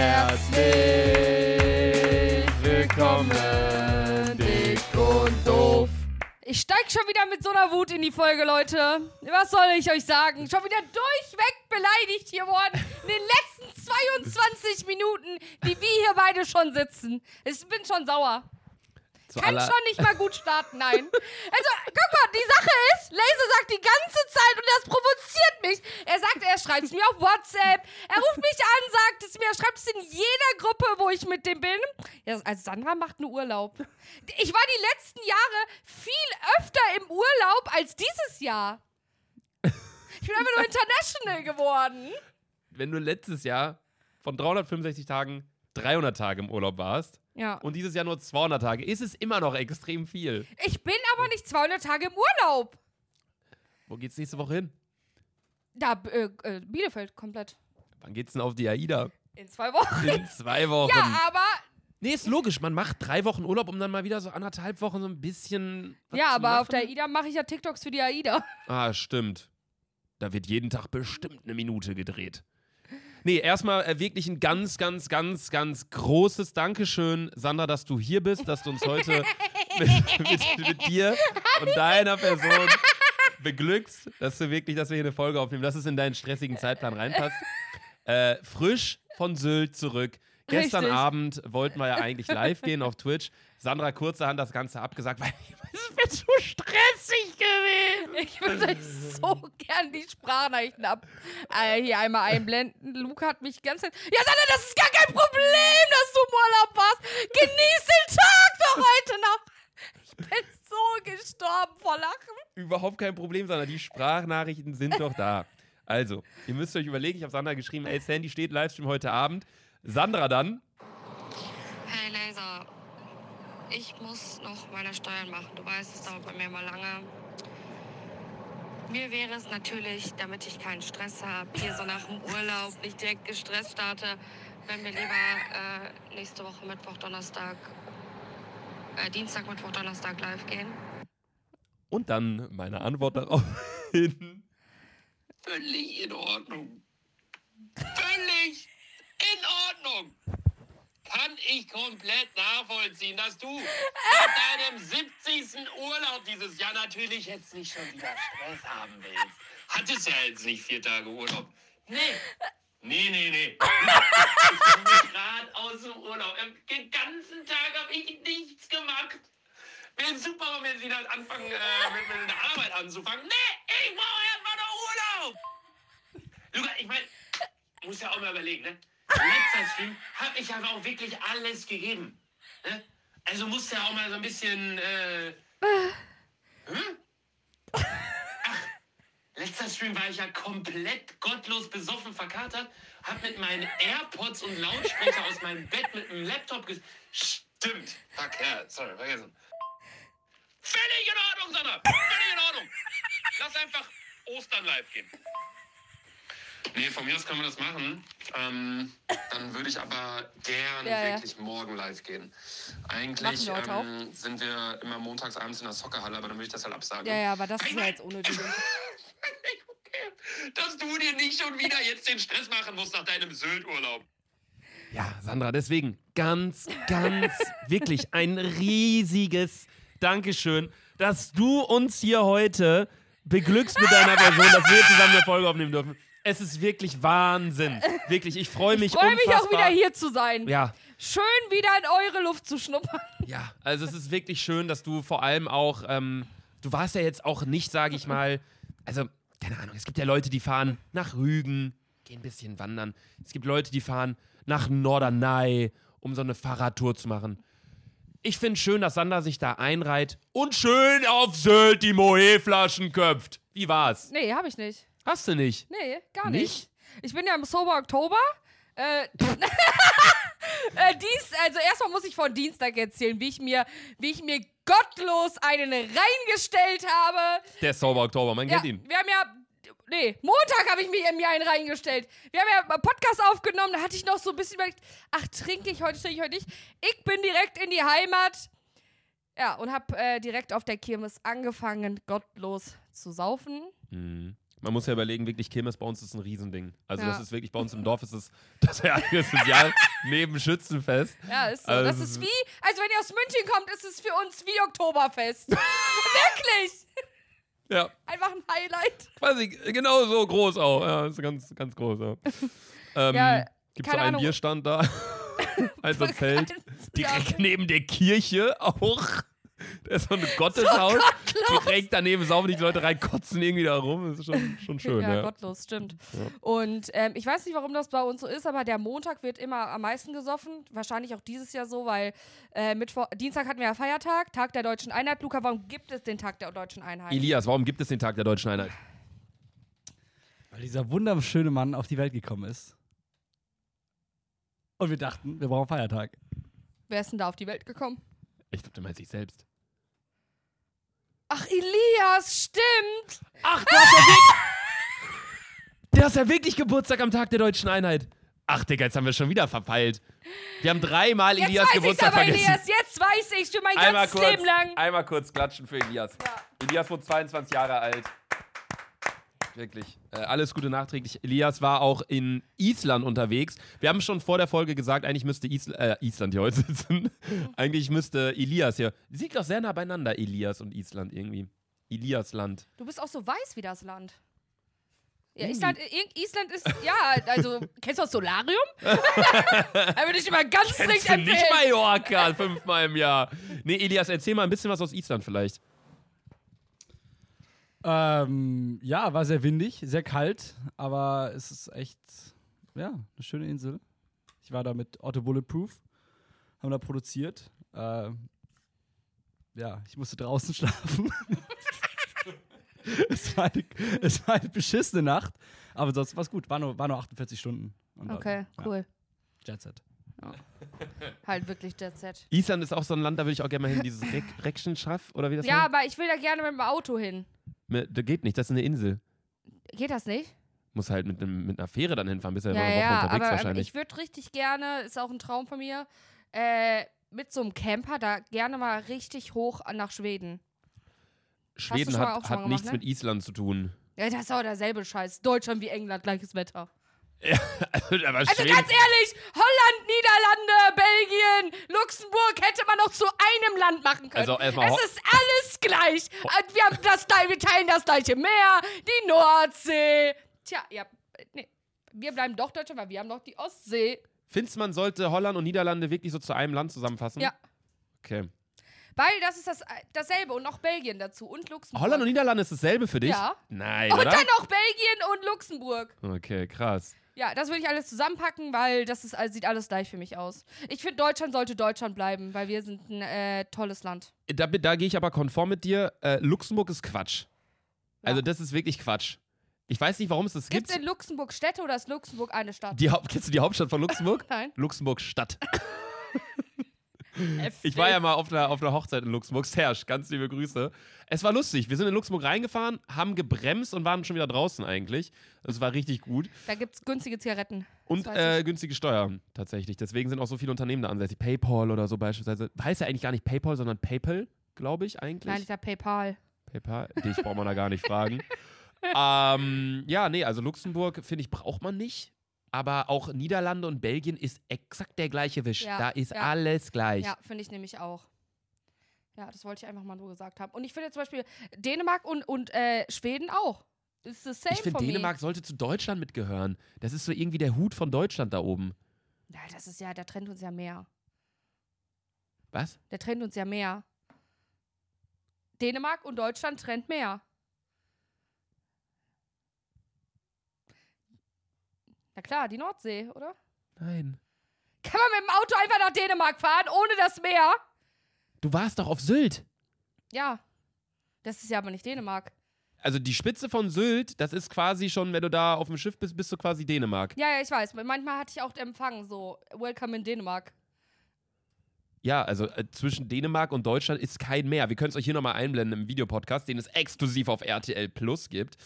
Herzlich willkommen, dick und doof. Ich steig schon wieder mit so einer Wut in die Folge, Leute. Was soll ich euch sagen? Schon wieder durchweg beleidigt hier worden. In den letzten 22 Minuten, die wir hier beide schon sitzen. Ich bin schon sauer. Zu Kann schon nicht mal gut starten, nein. Also, guck mal, die Sache ist, Laser sagt die ganze Zeit und das provoziert mich. Er sagt, er schreibt es mir auf WhatsApp, er ruft mich an, sagt es mir, er schreibt es in jeder Gruppe, wo ich mit dem bin. Ja, also Sandra macht einen Urlaub. Ich war die letzten Jahre viel öfter im Urlaub als dieses Jahr. Ich bin einfach nur international geworden. Wenn du letztes Jahr von 365 Tagen 300 Tage im Urlaub warst Ja. und dieses Jahr nur 200 Tage, ist es immer noch extrem viel. Ich bin aber nicht 200 Tage im Urlaub. Wo geht's nächste Woche hin? Da, äh, äh, Bielefeld komplett. Wann geht's denn auf die AIDA? In zwei Wochen. In zwei Wochen. Ja, aber Nee, ist logisch. Man macht drei Wochen Urlaub, um dann mal wieder so anderthalb Wochen so ein bisschen. Ja, aber auf der machen. AIDA mache ich ja TikToks für die AIDA. Ah, stimmt. Da wird jeden Tag bestimmt eine Minute gedreht. Nee, erstmal äh, wirklich ein ganz, ganz, ganz, ganz großes Dankeschön, Sandra, dass du hier bist, dass du uns heute mit, mit, mit dir und deiner Person beglückst, dass du wirklich, dass wir hier eine Folge aufnehmen, dass es in deinen stressigen Zeitplan reinpasst. Äh, frisch von Sylt zurück. Gestern Richtig. Abend wollten wir ja eigentlich live gehen auf Twitch. Sandra kurzerhand das Ganze abgesagt, weil es wird zu stressig gewesen. Ich würde euch so gern die Sprachnachrichten ab äh, hier einmal einblenden. Luca hat mich ganz. Ja, Sandra, das ist gar kein Problem, dass du im Urlaub warst. Genieß den Tag doch heute noch. Ich bin so gestorben vor Lachen. Überhaupt kein Problem, Sandra. Die Sprachnachrichten sind doch da. Also, ihr müsst euch überlegen, ich habe Sandra geschrieben, ey, Sandy steht Livestream heute Abend. Sandra dann, Hey Laser, ich muss noch meine Steuern machen. Du weißt, es dauert bei mir immer lange. Mir wäre es natürlich, damit ich keinen Stress habe, hier so nach dem Urlaub nicht direkt gestresst starte, wenn wir lieber äh, nächste Woche Mittwoch, Donnerstag, äh, Dienstag, Mittwoch, Donnerstag live gehen. und dann meine Antwort darauf hin. Völlig in Ordnung. Völlig in Ordnung. Kann ich komplett nachvollziehen, dass du nach deinem 70. Urlaub dieses Jahr natürlich jetzt nicht schon wieder Stress haben willst. Hattest ja jetzt nicht vier Tage Urlaub. Nee. Nee, nee, nee. Ich komme gerade aus dem Urlaub. Den ganzen Tag habe ich nichts gemacht. Wäre super, wenn sie dann anfangen, äh, mit, mit der Arbeit anzufangen. Nee, ich brauche erstmal noch Urlaub. Luca, ich meine, muss ja auch mal überlegen, ne? Letzter Stream habe ich aber auch wirklich alles gegeben. Ne? Also musste ja auch mal so ein bisschen. Äh, hm? Ach, letzter Stream war ich ja komplett gottlos besoffen verkatert, hab mit meinen AirPods und Lautsprecher aus meinem Bett mit dem Laptop ges. Stimmt. Fuck, ja, sorry, vergessen. Völlig in Ordnung, Sandra. Völlig in Ordnung. Lass einfach Ostern live gehen. Nee, von mir aus können wir das machen. Ähm, dann würde ich aber gern Ja, ja. wirklich morgen live gehen. Eigentlich wir ähm, sind wir immer montags abends in der Soccerhalle, aber dann würde ich das halt absagen. Ja, ja, aber das ist ja jetzt unnötig. okay, dass du dir nicht schon wieder jetzt den Stress machen musst nach deinem Sylt-Urlaub. Ja, Sandra, deswegen ganz, ganz, wirklich ein riesiges Dankeschön, dass du uns hier heute beglückst mit deiner Person, dass wir zusammen eine Folge aufnehmen dürfen. Es ist wirklich Wahnsinn. Wirklich, ich freue mich Ich freue mich auch wieder hier zu sein. Ja, Schön wieder in eure Luft zu schnuppern. Ja, also es ist wirklich schön, dass du vor allem auch, ähm, du warst ja jetzt auch nicht, sage ich mal, also, keine Ahnung, es gibt ja Leute, die fahren nach Rügen, gehen ein bisschen wandern. Es gibt Leute, die fahren nach Norderney, um so eine Fahrradtour zu machen. Ich finde schön, dass Sander sich da einreiht und schön auf Sylt die Moe-Flaschen köpft. Wie war's? Nee, hab ich nicht. Hast du nicht? Nee, gar Nicht? nicht. Ich bin ja im Sober Oktober. Äh, äh, Dienst, also erstmal muss ich von Dienstag erzählen, wie ich mir, wie ich mir gottlos einen reingestellt habe. Der Sauber Oktober, man Ja, kennt ihn. wir haben ja. Nee, Montag habe ich mir, mir einen reingestellt. Wir haben ja einen Podcast aufgenommen, da hatte ich noch so ein bisschen überlegt, ach, trinke ich heute, trinke ich heute nicht. Ich bin direkt in die Heimat. Ja, und habe äh, direkt auf der Kirmes angefangen, gottlos zu saufen. Mhm. Man muss ja überlegen, wirklich Kirmes bei uns ist ein Riesending. Also Ja. das ist wirklich, bei uns im Dorf ist es das ereignistes Jahr. neben Schützenfest. Ja, ist so. Also das ist wie, also wenn ihr aus München kommt, ist es für uns wie Oktoberfest. Wirklich. Ja, Einfach ein Highlight. quasi genau so groß auch. Ja, ist ganz, ganz groß. Ja. Ähm, Ja, Gibt es keine einen Ahnung. Bierstand da? also Zelt. Direkt neben der Kirche auch. Da ist so ein Gotteshaus. gottlos. Direkt daneben saufen die Leute rein, kotzen irgendwie da rum. Das ist schon, schon schön. ja, Ja, gottlos, stimmt. Und ähm, ich weiß nicht, warum das bei uns so ist, aber der Montag wird immer am meisten gesoffen. Wahrscheinlich auch dieses Jahr so, weil äh, Mittwoch, Dienstag hatten wir ja Feiertag, Tag der Deutschen Einheit. Luca, warum gibt es den Tag der Deutschen Einheit? Elias, warum gibt es den Tag der Deutschen Einheit? Weil dieser wunderschöne Mann auf die Welt gekommen ist. Und wir dachten, wir brauchen Feiertag. Wer ist denn da auf die Welt gekommen? Ich glaube, du meinst dich selbst. Ach, Elias, stimmt. Ach, du hast ja wirklich. Der hast ja wirklich Geburtstag am Tag der Deutschen Einheit. Ach, Digga, jetzt haben wir schon wieder verpeilt. Wir haben dreimal Jetzt Elias weiß Geburtstag aber, vergessen. Elias. Jetzt weiß ich's für mein Einmal ganzes kurz, Leben lang. einmal kurz klatschen für Elias. Elias wurde 22 Jahre alt. Wirklich. Äh, alles Gute nachträglich. Elias war auch in Island unterwegs. Wir haben schon vor der Folge gesagt, eigentlich müsste Isl äh, Island hier heute sitzen. eigentlich müsste Elias hier. Sie liegt doch sehr nah beieinander, Elias und Island irgendwie. Eliasland. Du bist auch so weiß wie das Land. Ja. Island, Ir- Island ist, ja, also, kennst du das Solarium? da würde ich immer ganz Kennst du empfehlen. nicht Mallorca fünfmal im Jahr? Nee, Elias, erzähl mal ein bisschen was aus Island vielleicht. Ähm, ja, war sehr windig, sehr kalt, aber es ist echt, ja, eine schöne Insel. Ich war da mit Otto Bulletproof, haben da produziert. Äh, ja, ich musste draußen schlafen. es, war eine, es war eine beschissene Nacht, aber sonst war es gut. War nur, war nur 48 Stunden. Okay, cool. Ja, Jet Set. Halt wirklich Jet Set. Island ist auch so ein Land, da würde ich auch gerne mal hin, dieses Rek Reckschenschaff oder wie das Ja, heißt? aber ich will da gerne mit dem Auto hin. Ne, Da geht nicht, das ist eine Insel. Geht das nicht? Muss halt mit, einem, mit einer Fähre dann hinfahren, bist ja, Ja, noch eine Woche ja, unterwegs aber ähm, wahrscheinlich. ich würde richtig gerne, ist auch ein Traum von mir, äh, mit so einem Camper da gerne mal richtig hoch nach Schweden. Schweden hat, hat mal nichts gemacht, ne? mit Island zu tun. Ja, das ist auch derselbe Scheiß. Deutschland wie England, gleiches Wetter. Also, aber Also Schweden, ganz ehrlich, Holland, Niederlande, Belgien, Luxemburg hätte man noch zu einem Land machen können. Also erstmal es ist alles gleich. Äh, Wir, haben das, wir teilen das gleiche Meer, die Nordsee. Tja, ja, äh, nee. Wir bleiben doch Deutschland, weil wir haben noch die Ostsee. findest du, man sollte Holland und Niederlande wirklich so zu einem Land zusammenfassen? Ja. Okay. Weil das ist das, äh, dasselbe und noch Belgien dazu und Luxemburg. Holland und Niederlande ist dasselbe für dich? Ja. Nein, und oder? dann noch Belgien und Luxemburg. Okay, krass. Ja, das würde ich alles zusammenpacken, weil das ist, also sieht alles gleich für mich aus. Ich finde, Deutschland sollte Deutschland bleiben, weil wir sind ein äh, tolles Land. Da, da gehe ich aber konform mit dir. Äh, Luxemburg ist Quatsch. Also, Ja. das ist wirklich Quatsch. Ich weiß nicht, warum es das Gibt gibt. es in Luxemburg Städte oder ist Luxemburg eine Stadt? Die kennst du die Hauptstadt von Luxemburg? Nein. Luxemburg Stadt. Ich war ja mal auf einer, auf einer Hochzeit in Luxemburg. Serge, ganz liebe Grüße. Es war lustig. Wir sind in Luxemburg reingefahren, haben gebremst und waren schon wieder draußen eigentlich. Es war richtig gut. Da gibt es günstige Zigaretten. Und äh, günstige Steuern tatsächlich. Deswegen sind auch so viele Unternehmen da ansässig. PayPal oder so beispielsweise. Heißt ja eigentlich gar nicht PayPal, sondern PayPal, glaube ich eigentlich. Nein, ich hab PayPal. PayPal, dich braucht man da gar nicht fragen. ähm, ja, nee, also Luxemburg, finde ich, braucht man nicht. Aber auch Niederlande und Belgien ist exakt der gleiche Wisch. Ja, da ist ja. alles gleich. Ja, finde ich nämlich auch. Ja, das wollte ich einfach mal nur gesagt haben. Und ich finde zum Beispiel Dänemark und, und äh, Schweden auch. Ist the same ich finde, for me. Dänemark sollte zu Deutschland mitgehören. Das ist so irgendwie der Hut von Deutschland da oben. Ja, das ist ja, der trennt uns ja mehr. Was? Der trennt uns ja mehr. Dänemark und Deutschland trennt mehr. Na klar, die Nordsee, oder? Nein. Kann man mit dem Auto einfach nach Dänemark fahren, ohne das Meer? Du warst doch auf Sylt. Ja. Das ist ja aber nicht Dänemark. Also die Spitze von Sylt, das ist quasi schon, wenn du da auf dem Schiff bist, bist du quasi Dänemark. Ja, ja, ich weiß. Manchmal hatte ich auch Empfang, so, Welcome in Dänemark. Ja, also äh, zwischen Dänemark und Deutschland ist kein Meer. Wir können es euch hier nochmal einblenden im Videopodcast, den es exklusiv auf RTL Plus gibt.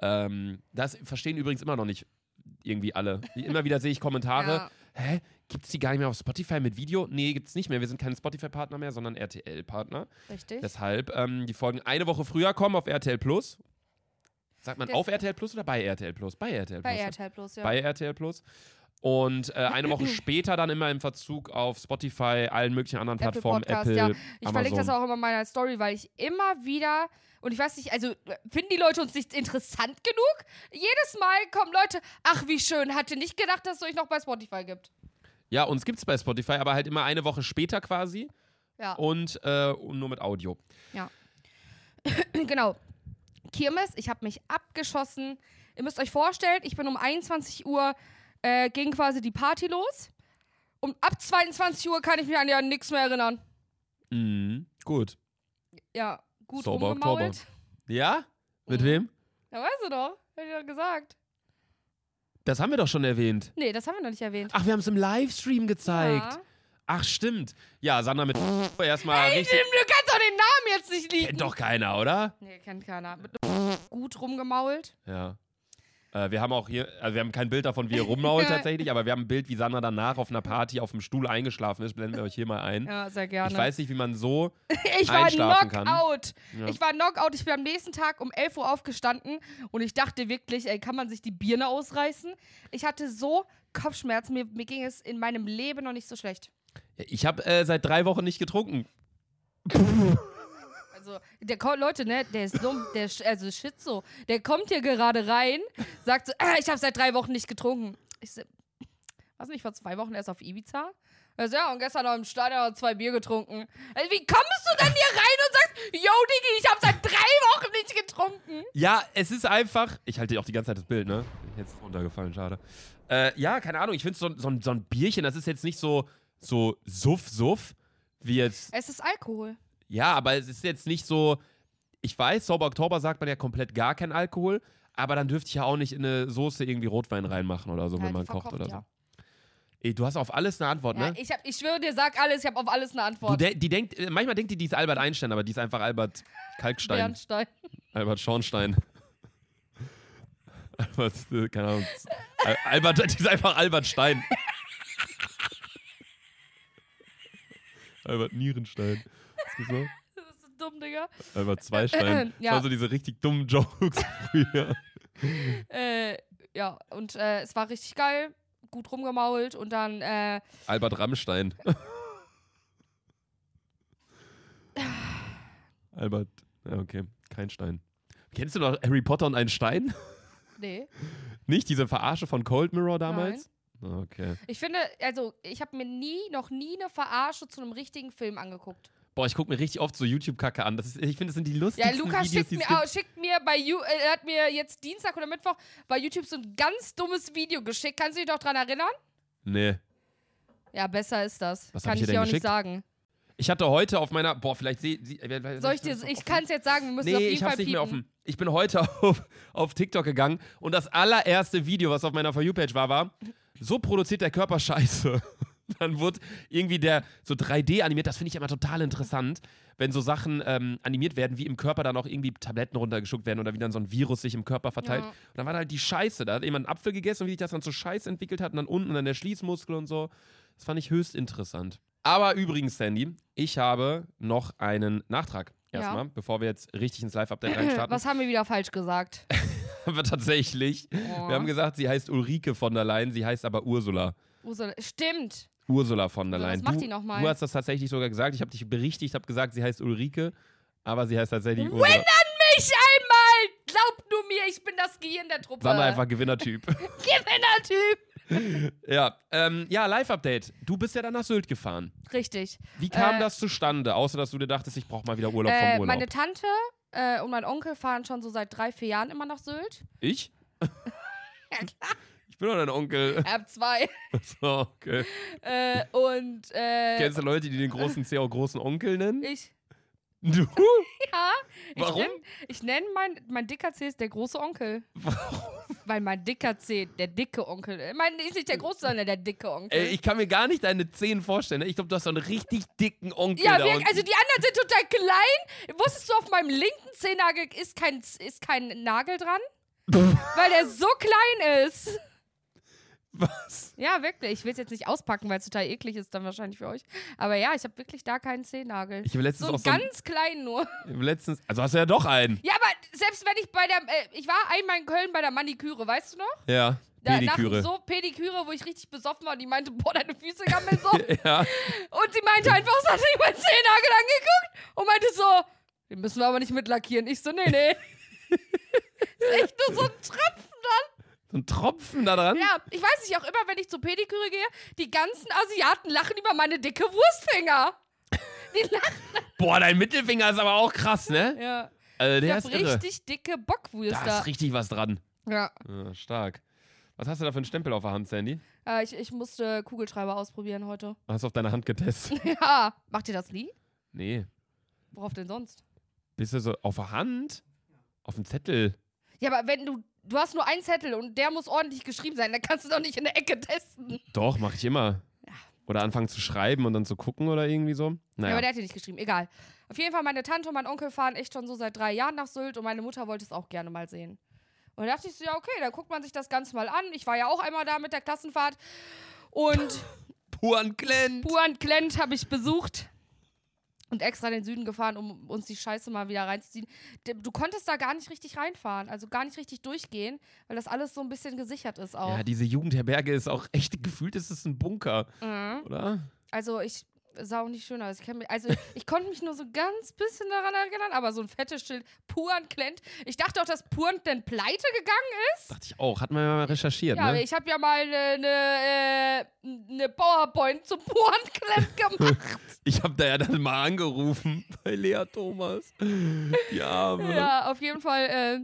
Ähm, das verstehen übrigens immer noch nicht irgendwie alle. Immer wieder sehe ich Kommentare. Ja. Hä? Gibt's die gar nicht mehr auf Spotify mit Video? Nee, gibt's nicht mehr. Wir sind kein Spotify-Partner mehr, sondern RTL-Partner. Richtig. Deshalb ähm, die Folgen eine Woche früher kommen auf RTL Plus. Sagt man Das- auf RTL Plus oder bei RTL Plus? Bei RTL Bei Plus. RTL Plus, ja. Bei RTL Plus. Und äh, eine Woche später dann immer im Verzug auf Spotify, allen möglichen anderen Apple Plattformen, Podcast, Apple, ja. Ich verlinke das auch immer in meiner Story, weil ich immer wieder. Und ich weiß nicht, also finden die Leute uns nicht interessant genug? Jedes Mal kommen Leute, ach wie schön, hatte nicht gedacht, dass es euch noch bei Spotify gibt. Ja, uns gibt's bei Spotify, aber halt immer eine Woche später quasi Ja. und, äh, und nur mit Audio. genau. Kirmes, ich habe mich abgeschossen. Ihr müsst euch vorstellen, ich bin um 21 Uhr äh, ging quasi die Party los. Und ab 22 Uhr kann ich mich an ja nichts mehr erinnern. Mhm. Gut. Ja, gut Sauber rumgemault. Ja? Mit Mhm. wem? Ja, weißt du doch. Hab ich doch gesagt. Das haben wir doch schon erwähnt. Nee, das haben wir noch nicht erwähnt. Ach, wir haben es im Livestream gezeigt. Ja. Ach, stimmt. Ja, Sandra mit erstmal Ey, richtig. du kannst doch den Namen jetzt nicht liegen. Kennt doch keiner, oder? Nee, kennt keiner. Mit gut rumgemault. Ja. Äh, wir haben auch hier, also wir haben kein Bild davon, wie er rummault tatsächlich, aber wir haben ein Bild, wie Sandra danach auf einer Party auf dem Stuhl eingeschlafen ist. Blenden wir euch hier mal ein. Ja, sehr gerne. Ich weiß nicht, wie man so. Ich war einschlafen kann. Knockout. Ja. Ich war Knockout. Ich bin am nächsten Tag um 11 Uhr aufgestanden und ich dachte wirklich, ey, kann man sich die Birne ausreißen? Ich hatte so Kopfschmerzen. Mir, mir ging es in meinem Leben noch nicht so schlecht. Ich habe äh, seit drei Wochen nicht getrunken. Der Leute, ne, der ist dumm, der also shit so. Der kommt hier gerade rein, sagt so, äh, ich habe seit drei Wochen nicht getrunken. Ich so, was nicht, vor zwei Wochen erst auf Ibiza? Also, ja, und gestern noch im Stadion zwei Bier getrunken. Also, wie kommst du denn hier rein und sagst, yo, Digi, ich habe seit drei Wochen nicht getrunken? Ja, es ist einfach. Ich halte dir auch die ganze Zeit das Bild, ne? Jetzt ist runtergefallen, schade. Äh, ja, keine Ahnung. Ich finde so, so, ein- so ein Bierchen, das ist jetzt nicht so, so suff, suff, wie jetzt. Es ist Alkohol. Ja, aber es ist jetzt nicht so. Ich weiß, Sauber Oktober sagt man ja komplett gar kein Alkohol, aber dann dürfte ich ja auch nicht in eine Soße irgendwie Rotwein reinmachen oder so, Ja, wenn man kocht oder ja. so. Ey, du hast auf alles eine Antwort, Ja, ne? ich, hab, ich schwöre dir, sag alles, ich habe auf alles eine Antwort. de die denkt, äh, manchmal denkt die, die ist Albert Einstein, aber die ist einfach Albert Kalkstein. Bernstein. Albert Schornstein. Albert, äh, keine Ahnung. Al Albert, die ist einfach Albert Stein. Albert Nierenstein. Ist das bist so dumm, Digga. Albert Zweistein. Ja. Das waren so diese richtig dummen Jokes früher. Äh, ja, und äh, es war richtig geil. Gut rumgemault und dann, äh, Albert Rammstein. Albert, ja, okay, kein Stein. Kennst du noch Harry Potter und ein Stein? nee. Nicht diese Verarsche von Cold Mirror damals? Okay. Ich finde, also, ich habe mir nie, noch nie eine Verarsche zu einem richtigen Film angeguckt. Boah, ich gucke mir richtig oft so YouTube-Kacke an. Das ist, ich finde, das sind die Ja, lustigsten Lukas Videos, schickt mir, au- schickt mir bei You, äh, er hat mir jetzt Dienstag oder Mittwoch bei YouTube so ein ganz dummes Video geschickt. Kannst du dich doch dran erinnern? Nee. Ja, besser ist das. Was Kann ich ich dir denn auch nicht geschickt? sagen. Ich hatte heute auf meiner, boah, vielleicht sehe sie. Soll ich dir, ich kann es jetzt sagen, wir müssen Nee, auf jeden ich Fall hab's nicht mehr offen. Ich bin heute auf, auf TikTok gegangen und das allererste Video, was auf meiner For You-Page war, war, so produziert der Körper Scheiße. Dann wurde irgendwie der so 3D animiert, das finde ich immer total interessant, wenn so Sachen ähm, animiert werden, wie im Körper dann auch irgendwie Tabletten runtergeschluckt werden oder wie dann so ein Virus sich im Körper verteilt. Ja. Und dann war da halt die Scheiße. Da hat jemand einen Apfel gegessen und wie sich das dann so Scheiß entwickelt hat und dann unten dann der Schließmuskel und so. Das fand ich höchst interessant. Aber übrigens, Sandy, ich habe noch einen Nachtrag. Ja. Erstmal, bevor wir jetzt richtig ins Live-Update reinstarten. Was haben wir wieder falsch gesagt? Aber tatsächlich. Oh. Wir haben gesagt, sie heißt Ulrike von der Leyen, sie heißt aber Ursula. Ursula- Stimmt. Ursula von der Was Leyen. macht du, die nochmal? Du hast das tatsächlich sogar gesagt. Ich habe dich berichtigt, habe gesagt, sie heißt Ulrike, aber sie heißt tatsächlich Ursula. Win an mich einmal! Glaubt nur mir, ich bin das Gehirn der Truppe. Sandra einfach Gewinnertyp. Gewinnertyp. ja, ähm, ja, Live-Update. Du bist ja dann nach Sylt gefahren. Richtig. Wie kam Äh, das zustande? Außer, dass du dir dachtest, ich brauche mal wieder Urlaub vom Äh, Urlaub. meine Tante äh, und mein Onkel fahren schon so seit drei, vier Jahren immer nach Sylt. ich? Ja, klar. Ich bin doch dein Onkel. Hab zwei. so, okay. äh, und äh, Kennst du Leute, die den großen C auch großen Onkel nennen? ich. Du? Ja. Warum? Ich nenne nenn mein, mein dicker C ist der große Onkel. Weil mein dicker C, der dicke Onkel. äh, Mein ist nicht der große, sondern der dicke Onkel. Ey, ich kann mir gar nicht deine Zehen vorstellen. ne? Ich glaube, du hast so einen richtig dicken Onkel ja, da wir, also die anderen sind total klein. Wusstest du, auf meinem linken Zehennagel ist kein, ist kein Nagel dran? weil der so klein ist. Was? Ja, wirklich. Ich will es jetzt nicht auspacken, weil es total eklig ist dann wahrscheinlich für euch. Aber ja, ich habe wirklich da keinen Zehennagel. Ich habe letztens So auch so ganz klein nur. letztens, also hast du ja doch einen. Ja, aber selbst wenn ich bei der, äh, ich war einmal in Köln bei der Maniküre, weißt du noch? Ja. Da- Pediküre. So Pediküre, wo ich richtig besoffen war und die meinte, boah, deine Füße gammeln so. ja. Und sie meinte einfach, so hat sich mein Zehennagel angeguckt und meinte so, den müssen wir aber nicht mitlackieren. Ich so, nee, nee. ist echt nur so ein Tropfen ein Tropfen da dran. Ja, ich weiß nicht, auch immer, wenn ich zur Pediküre gehe, die ganzen Asiaten lachen über meine dicke Wurstfinger. Die lachen. Boah, dein Mittelfinger ist aber auch krass, ne? Ja. Also Ich der hab ist irre. richtig dicke Da Bockwürster. ist richtig was dran. Ja. Ja, stark. Was hast du da für einen Stempel auf der Hand, Sandy? Äh, ich, ich musste Kugelschreiber ausprobieren heute. Hast du auf deine Hand getestet? Ja. Macht ihr das nie? nee. Worauf denn sonst? Bist du so auf der Hand? Auf dem Zettel? Ja, aber wenn du. Du hast nur einen Zettel und der muss ordentlich geschrieben sein, dann kannst du doch nicht in der Ecke testen. Doch, mache ich immer. Oder anfangen zu schreiben und dann zu gucken oder irgendwie so. Ja, Naja. aber der hat hier nicht geschrieben. Egal. Auf jeden Fall, meine Tante und mein Onkel fahren echt schon so seit drei Jahren nach Sylt und meine Mutter wollte es auch gerne mal sehen. Und da dachte ich so, ja, okay, dann guckt man sich das Ganze mal an. Ich war ja auch einmal da mit der Klassenfahrt. Und Puan Glenn. Puan Klent habe ich besucht. Und extra in den Süden gefahren, um uns die Scheiße mal wieder reinzuziehen. Du konntest da gar nicht richtig reinfahren, also gar nicht richtig durchgehen, weil das alles so ein bisschen gesichert ist auch. Ja, diese Jugendherberge ist auch echt gefühlt, ist es ein Bunker, Mhm. oder? Also ich sah auch nicht schön aus. Ich, mich, also ich konnte mich nur so ganz bisschen daran erinnern, aber so ein fettes Schild, Puan Klent. Ich dachte auch, dass Puan denn pleite gegangen ist. Dachte ich auch. Hat man ja mal recherchiert, Ja, ne? ich habe ja mal eine ne, ne PowerPoint zum Puan Klent gemacht. Ich habe da ja dann mal angerufen bei Lea Thomas. Die Arme. ja, auf jeden Fall. Äh,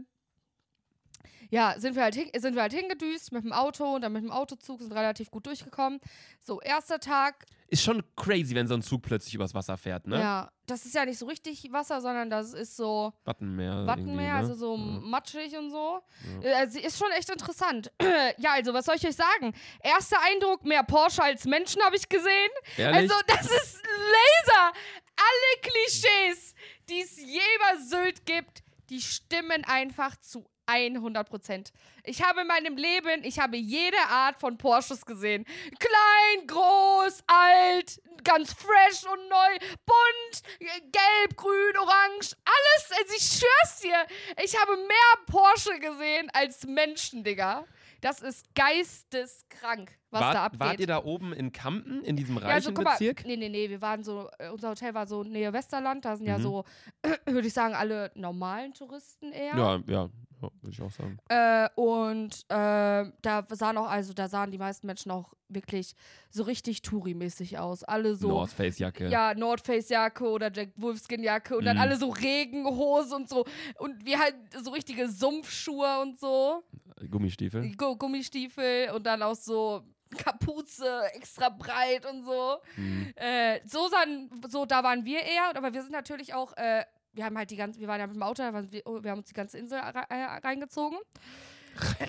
ja, sind wir, halt hin, sind wir halt hingedüst mit dem Auto und dann mit dem Autozug sind relativ gut durchgekommen. So, erster Tag, Ist schon crazy, wenn so ein Zug plötzlich übers Wasser fährt, ne? ja, das ist ja nicht so richtig Wasser, sondern das ist so Wattenmeer. Wattenmeer, ne? also so Ja. matschig und so. Ja. Also ist schon echt interessant. ja, also was soll ich euch sagen? Erster Eindruck, mehr Porsche als Menschen habe ich gesehen. Ehrlich? Also das ist Laser. Alle Klischees, die es je über Sylt gibt, die stimmen einfach zu 100 Prozent. Ich habe in meinem Leben, ich habe jede Art von Porsches gesehen. Klein, groß, alt, ganz fresh und neu, bunt, gelb, grün, orange, alles. Also ich schwör's dir, ich habe mehr Porsche gesehen als Menschen, Digga. Das ist geisteskrank, was Wart, da abgeht. wart ihr da oben in Kampen, in diesem Ja, reichen also guck mal, Bezirk? nee, nee, nee, wir waren so, äh, unser Hotel war so Nähe Westerland, da sind ja Mhm. so, würde ich sagen, alle normalen Touristen eher. Ja, ja, ja würde ich auch sagen. Äh, und äh, da sahen auch, also da sahen die meisten Menschen auch wirklich so richtig Touri-mäßig aus. Alle so. North Face Jacke. Ja, North Face Jacke oder Jack Wolfskin Jacke und dann Mhm. alle so Regenhose und so und wir halt so richtige Sumpfschuhe und so, Gummistiefel. Gu- Gummistiefel und dann auch so Kapuze extra breit und so. Mhm. Äh, so, sahen, so, da waren wir eher, aber wir sind natürlich auch, äh, wir haben halt die ganze, wir waren ja mit dem Auto, da waren wir, wir haben uns die ganze Insel äh, reingezogen.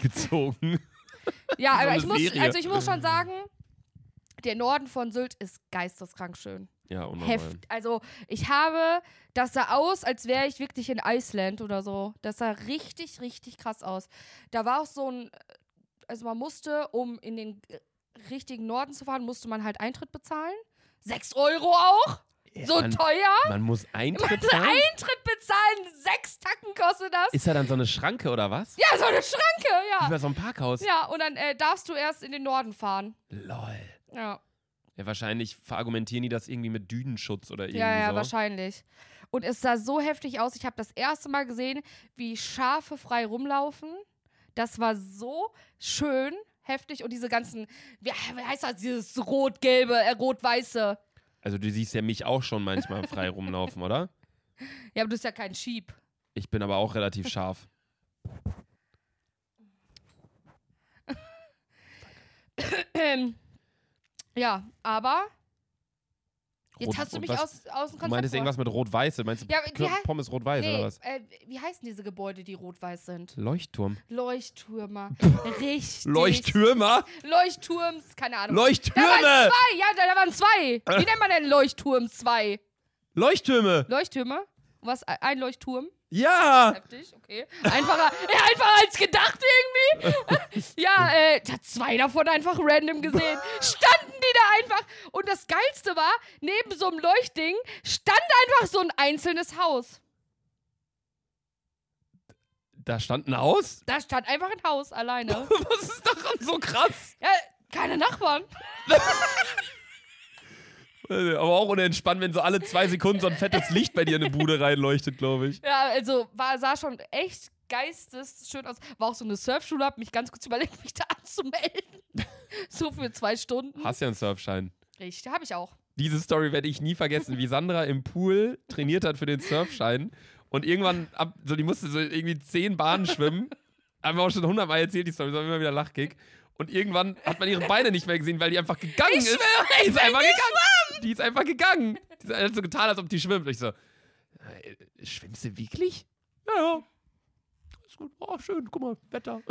Gezogen. Ja, aber ich muss, also ich muss schon sagen, der Norden von Sylt ist geisteskrank schön. Ja, unnormal. Heft. Also ich habe, das sah aus, als wäre ich wirklich in Iceland oder so. Das sah richtig, richtig krass aus. Da war auch so ein, also man musste, um in den äh, richtigen Norden zu fahren, musste man halt Eintritt bezahlen. Sechs Euro auch? So man, teuer? man muss Eintritt Man zahlen? Eintritt bezahlen, sechs Tacken kostet das. Ist da dann so eine Schranke oder was? ja, so eine Schranke, Wie ja. bei so einem Parkhaus? Ja, und dann äh, darfst du erst in den Norden fahren. Lol. Ja. Ja, wahrscheinlich verargumentieren die das irgendwie mit Dünenschutz oder irgendwie Ja, ja, so. wahrscheinlich. Und es sah so heftig aus. Ich habe das erste Mal gesehen, wie Schafe frei rumlaufen. Das war so schön, heftig. Und diese ganzen, wie, wie heißt das, dieses rot-gelbe, äh, rot-weiße. Also du siehst ja mich auch schon manchmal frei rumlaufen, oder? Ja, aber du bist ja kein Sheep. Ich bin aber auch relativ scharf. Ja, aber jetzt hast du mich aus, aus dem Du Konzept meintest irgendwas mit Rot-Weiß. Meinst du Ja, Pommes Rot-Weiß Nee, oder was? äh, wie heißen diese Gebäude, die rot-weiß sind? Leuchtturm. Leuchttürmer. Richtig. Leuchttürmer? Leuchtturms, keine Ahnung. Da waren Leuchttürme! zwei, ja, da, da waren zwei. Wie nennt man denn Leuchtturm zwei? Leuchttürme! Leuchttürme? Was? Ein Leuchtturm? Ja! Heftig, okay. Einfacher, ja, einfacher als gedacht irgendwie. ja, äh, ich hab zwei davon einfach random gesehen. Standen die da einfach. Und das Geilste war, neben so einem Leuchtding stand einfach so ein einzelnes Haus. Da stand ein Haus? Da stand einfach ein Haus alleine. Was ist daran so krass? ja, keine Nachbarn. Aber auch unentspannt, wenn so alle zwei Sekunden so ein fettes Licht bei dir in eine Bude reinleuchtet, glaube ich. Ja, also war, sah schon echt geistesschön aus. War auch so eine Surfschule, hab mich ganz kurz überlegt, mich da anzumelden. so für zwei Stunden. Hast ja einen Surfschein. Richtig, habe ich auch. Diese Story werde ich nie vergessen, wie Sandra im Pool trainiert hat für den Surfschein und irgendwann ab, so die musste so irgendwie zehn Bahnen schwimmen. Haben wir auch schon hundertmal erzählt, die Story, das war immer wieder Lachkick. Und irgendwann hat man ihre Beine nicht mehr gesehen, weil die einfach gegangen Ich ist. die ist einfach gegangen. Die ist einfach gegangen. Die hat so getan, als ob die schwimmt. Und ich so, äh, schwimmst du wirklich? Ja, ja. Ist gut. Oh, schön, guck mal, Wetter.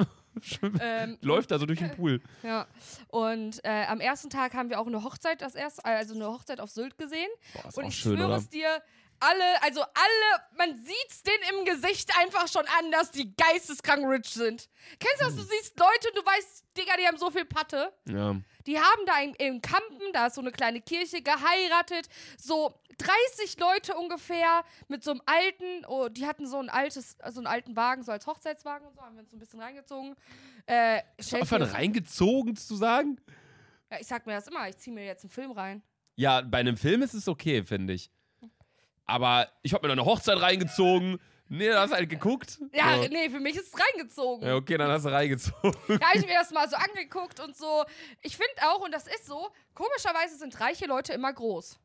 Schwimmt- Ähm, Läuft da so durch den Pool. Ja. Und äh, am ersten Tag haben wir auch eine Hochzeit, das erste, also eine Hochzeit auf Sylt gesehen. Boah, Und auch ich schön, schwöre oder? es dir, alle, also alle, man sieht's denen im Gesicht einfach schon an, dass die geisteskrank rich sind. Kennst du das? Hm. Du siehst Leute und du weißt, Digga, die haben so viel Patte. Ja. Die haben da in, in Kampen, da ist so eine kleine Kirche, geheiratet. So 30 Leute ungefähr mit so einem alten, oh, die hatten so ein altes, so einen alten Wagen, so als Hochzeitswagen und so, haben wir uns so ein bisschen reingezogen. Äh, Einfach reingezogen zu sagen? ja, ich sag mir das immer, ich zieh mir jetzt einen Film rein. Ja, bei einem Film ist es okay, finde ich. Aber ich habe mir da eine Hochzeit reingezogen. Nee, da hast du halt geguckt. Ja, so. nee, für mich ist es reingezogen. ja, okay, dann hast du reingezogen. Da habe ich mir das mal so angeguckt und so. Ich finde auch, und das ist so, komischerweise sind reiche Leute immer groß.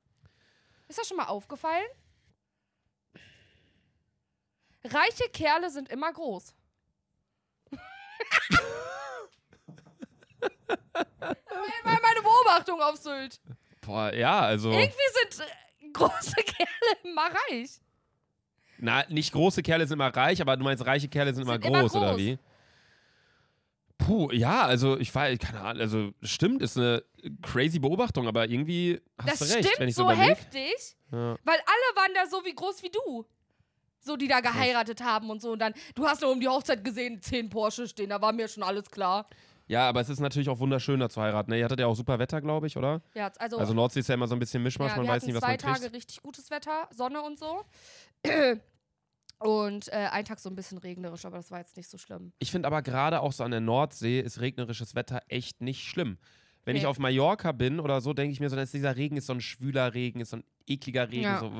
Ist das schon mal aufgefallen? Reiche Kerle sind immer groß. Meine Beobachtung auf Sylt. Boah, ja, also. Irgendwie sind äh, große Kerle immer reich. Na, nicht große Kerle sind immer reich, aber du meinst, reiche Kerle sind, Sind immer, immer groß, oder groß. wie? Puh, ja, also ich weiß, keine Ahnung, also stimmt, ist eine crazy Beobachtung, aber irgendwie hast Das du recht, stimmt wenn ich so, so heftig, Ja. weil alle waren da so wie groß wie du. So, die da geheiratet haben und so. Und dann, du hast nur um die Hochzeit gesehen, zehn Porsche stehen, da war mir schon alles klar. Ja, aber es ist natürlich auch wunderschön, da zu heiraten. Ne? Ihr hattet ja auch super Wetter, glaube ich, oder? Ja, also, Also Nordsee ist ja immer so ein bisschen Mischmasch, ja, man weiß nie, was zwei man kriegt. Tage richtig gutes Wetter, Sonne und so. Und äh, ein Tag so ein bisschen regnerisch, aber das war jetzt nicht so schlimm. Ich finde aber gerade auch so an der Nordsee ist regnerisches Wetter echt nicht schlimm. Wenn ich Nee. auf Mallorca bin oder so, denke ich mir so, dass dieser Regen ist so ein schwüler Regen, ist so ein ekliger Regen, Ja. so,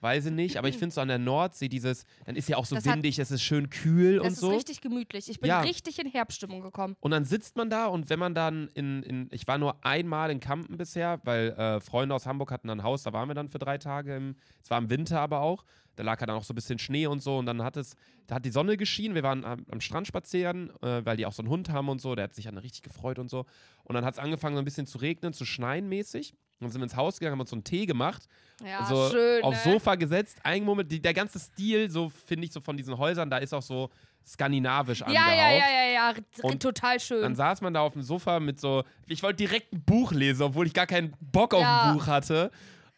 weiß ich nicht. Aber ich finde so an der Nordsee dieses, dann ist ja auch so Das hat- windig, es ist schön kühl Das und ist so. richtig gemütlich. Ich bin Ja. richtig in Herbststimmung gekommen. Und dann sitzt man da und wenn man dann in, in ich war nur einmal in Kampen bisher, weil äh, Freunde aus Hamburg hatten ein Haus, da waren wir dann für drei Tage, im, es war im Winter aber auch, da lag halt dann auch so ein bisschen Schnee und so und dann hat es, da hat die Sonne geschienen, wir waren am, am Strand spazieren, äh, weil die auch so einen Hund haben und so, der hat sich dann richtig gefreut und so. Und dann hat es angefangen so ein bisschen zu regnen, zu schneien mäßig. Und dann sind wir ins Haus gegangen, haben uns so einen Tee gemacht, Ja, so schön. aufs ne? Sofa gesetzt, die, der ganze Stil, so finde ich so von diesen Häusern, da ist auch so skandinavisch Ja, angehaucht. ja, ja, ja, ja. Und Total schön. Dann saß man da auf dem Sofa mit so, ich wollte direkt ein Buch lesen, obwohl ich gar keinen Bock auf Ja. ein Buch hatte.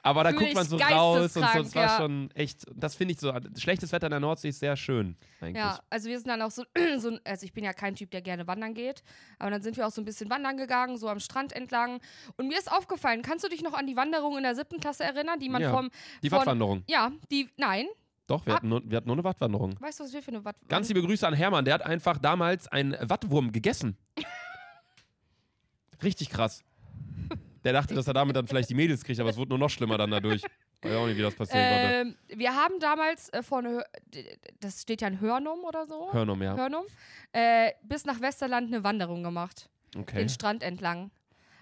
Aber da guckt man so raus und so, es war ja. schon echt, das finde ich so, schlechtes Wetter in der Nordsee ist sehr schön, eigentlich. Ja, also wir sind dann auch so, so, also ich bin ja kein Typ, der gerne wandern geht, aber dann sind wir auch so ein bisschen wandern gegangen, so am Strand entlang. Und mir ist aufgefallen, kannst du dich noch an die Wanderung in der siebten Klasse erinnern, die man Ja, vom. Die von, Wattwanderung. Ja, die, nein. Doch, wir, Ah. hatten nur, wir hatten nur eine Wattwanderung. Weißt du, was wir für eine Watt. Ganz liebe Grüße an Hermann, der hat einfach damals einen Wattwurm gegessen. Richtig krass. Der dachte, dass er damit dann vielleicht die Mädels kriegt, aber es wurde nur noch schlimmer dann dadurch. Weiß auch nicht, wie das passieren konnte. Ähm, wir haben damals äh, von, das steht ja in Hörnum oder so. Hörnum, ja. Hörnum. Äh, bis nach Westerland eine Wanderung gemacht. Okay. Den Strand entlang.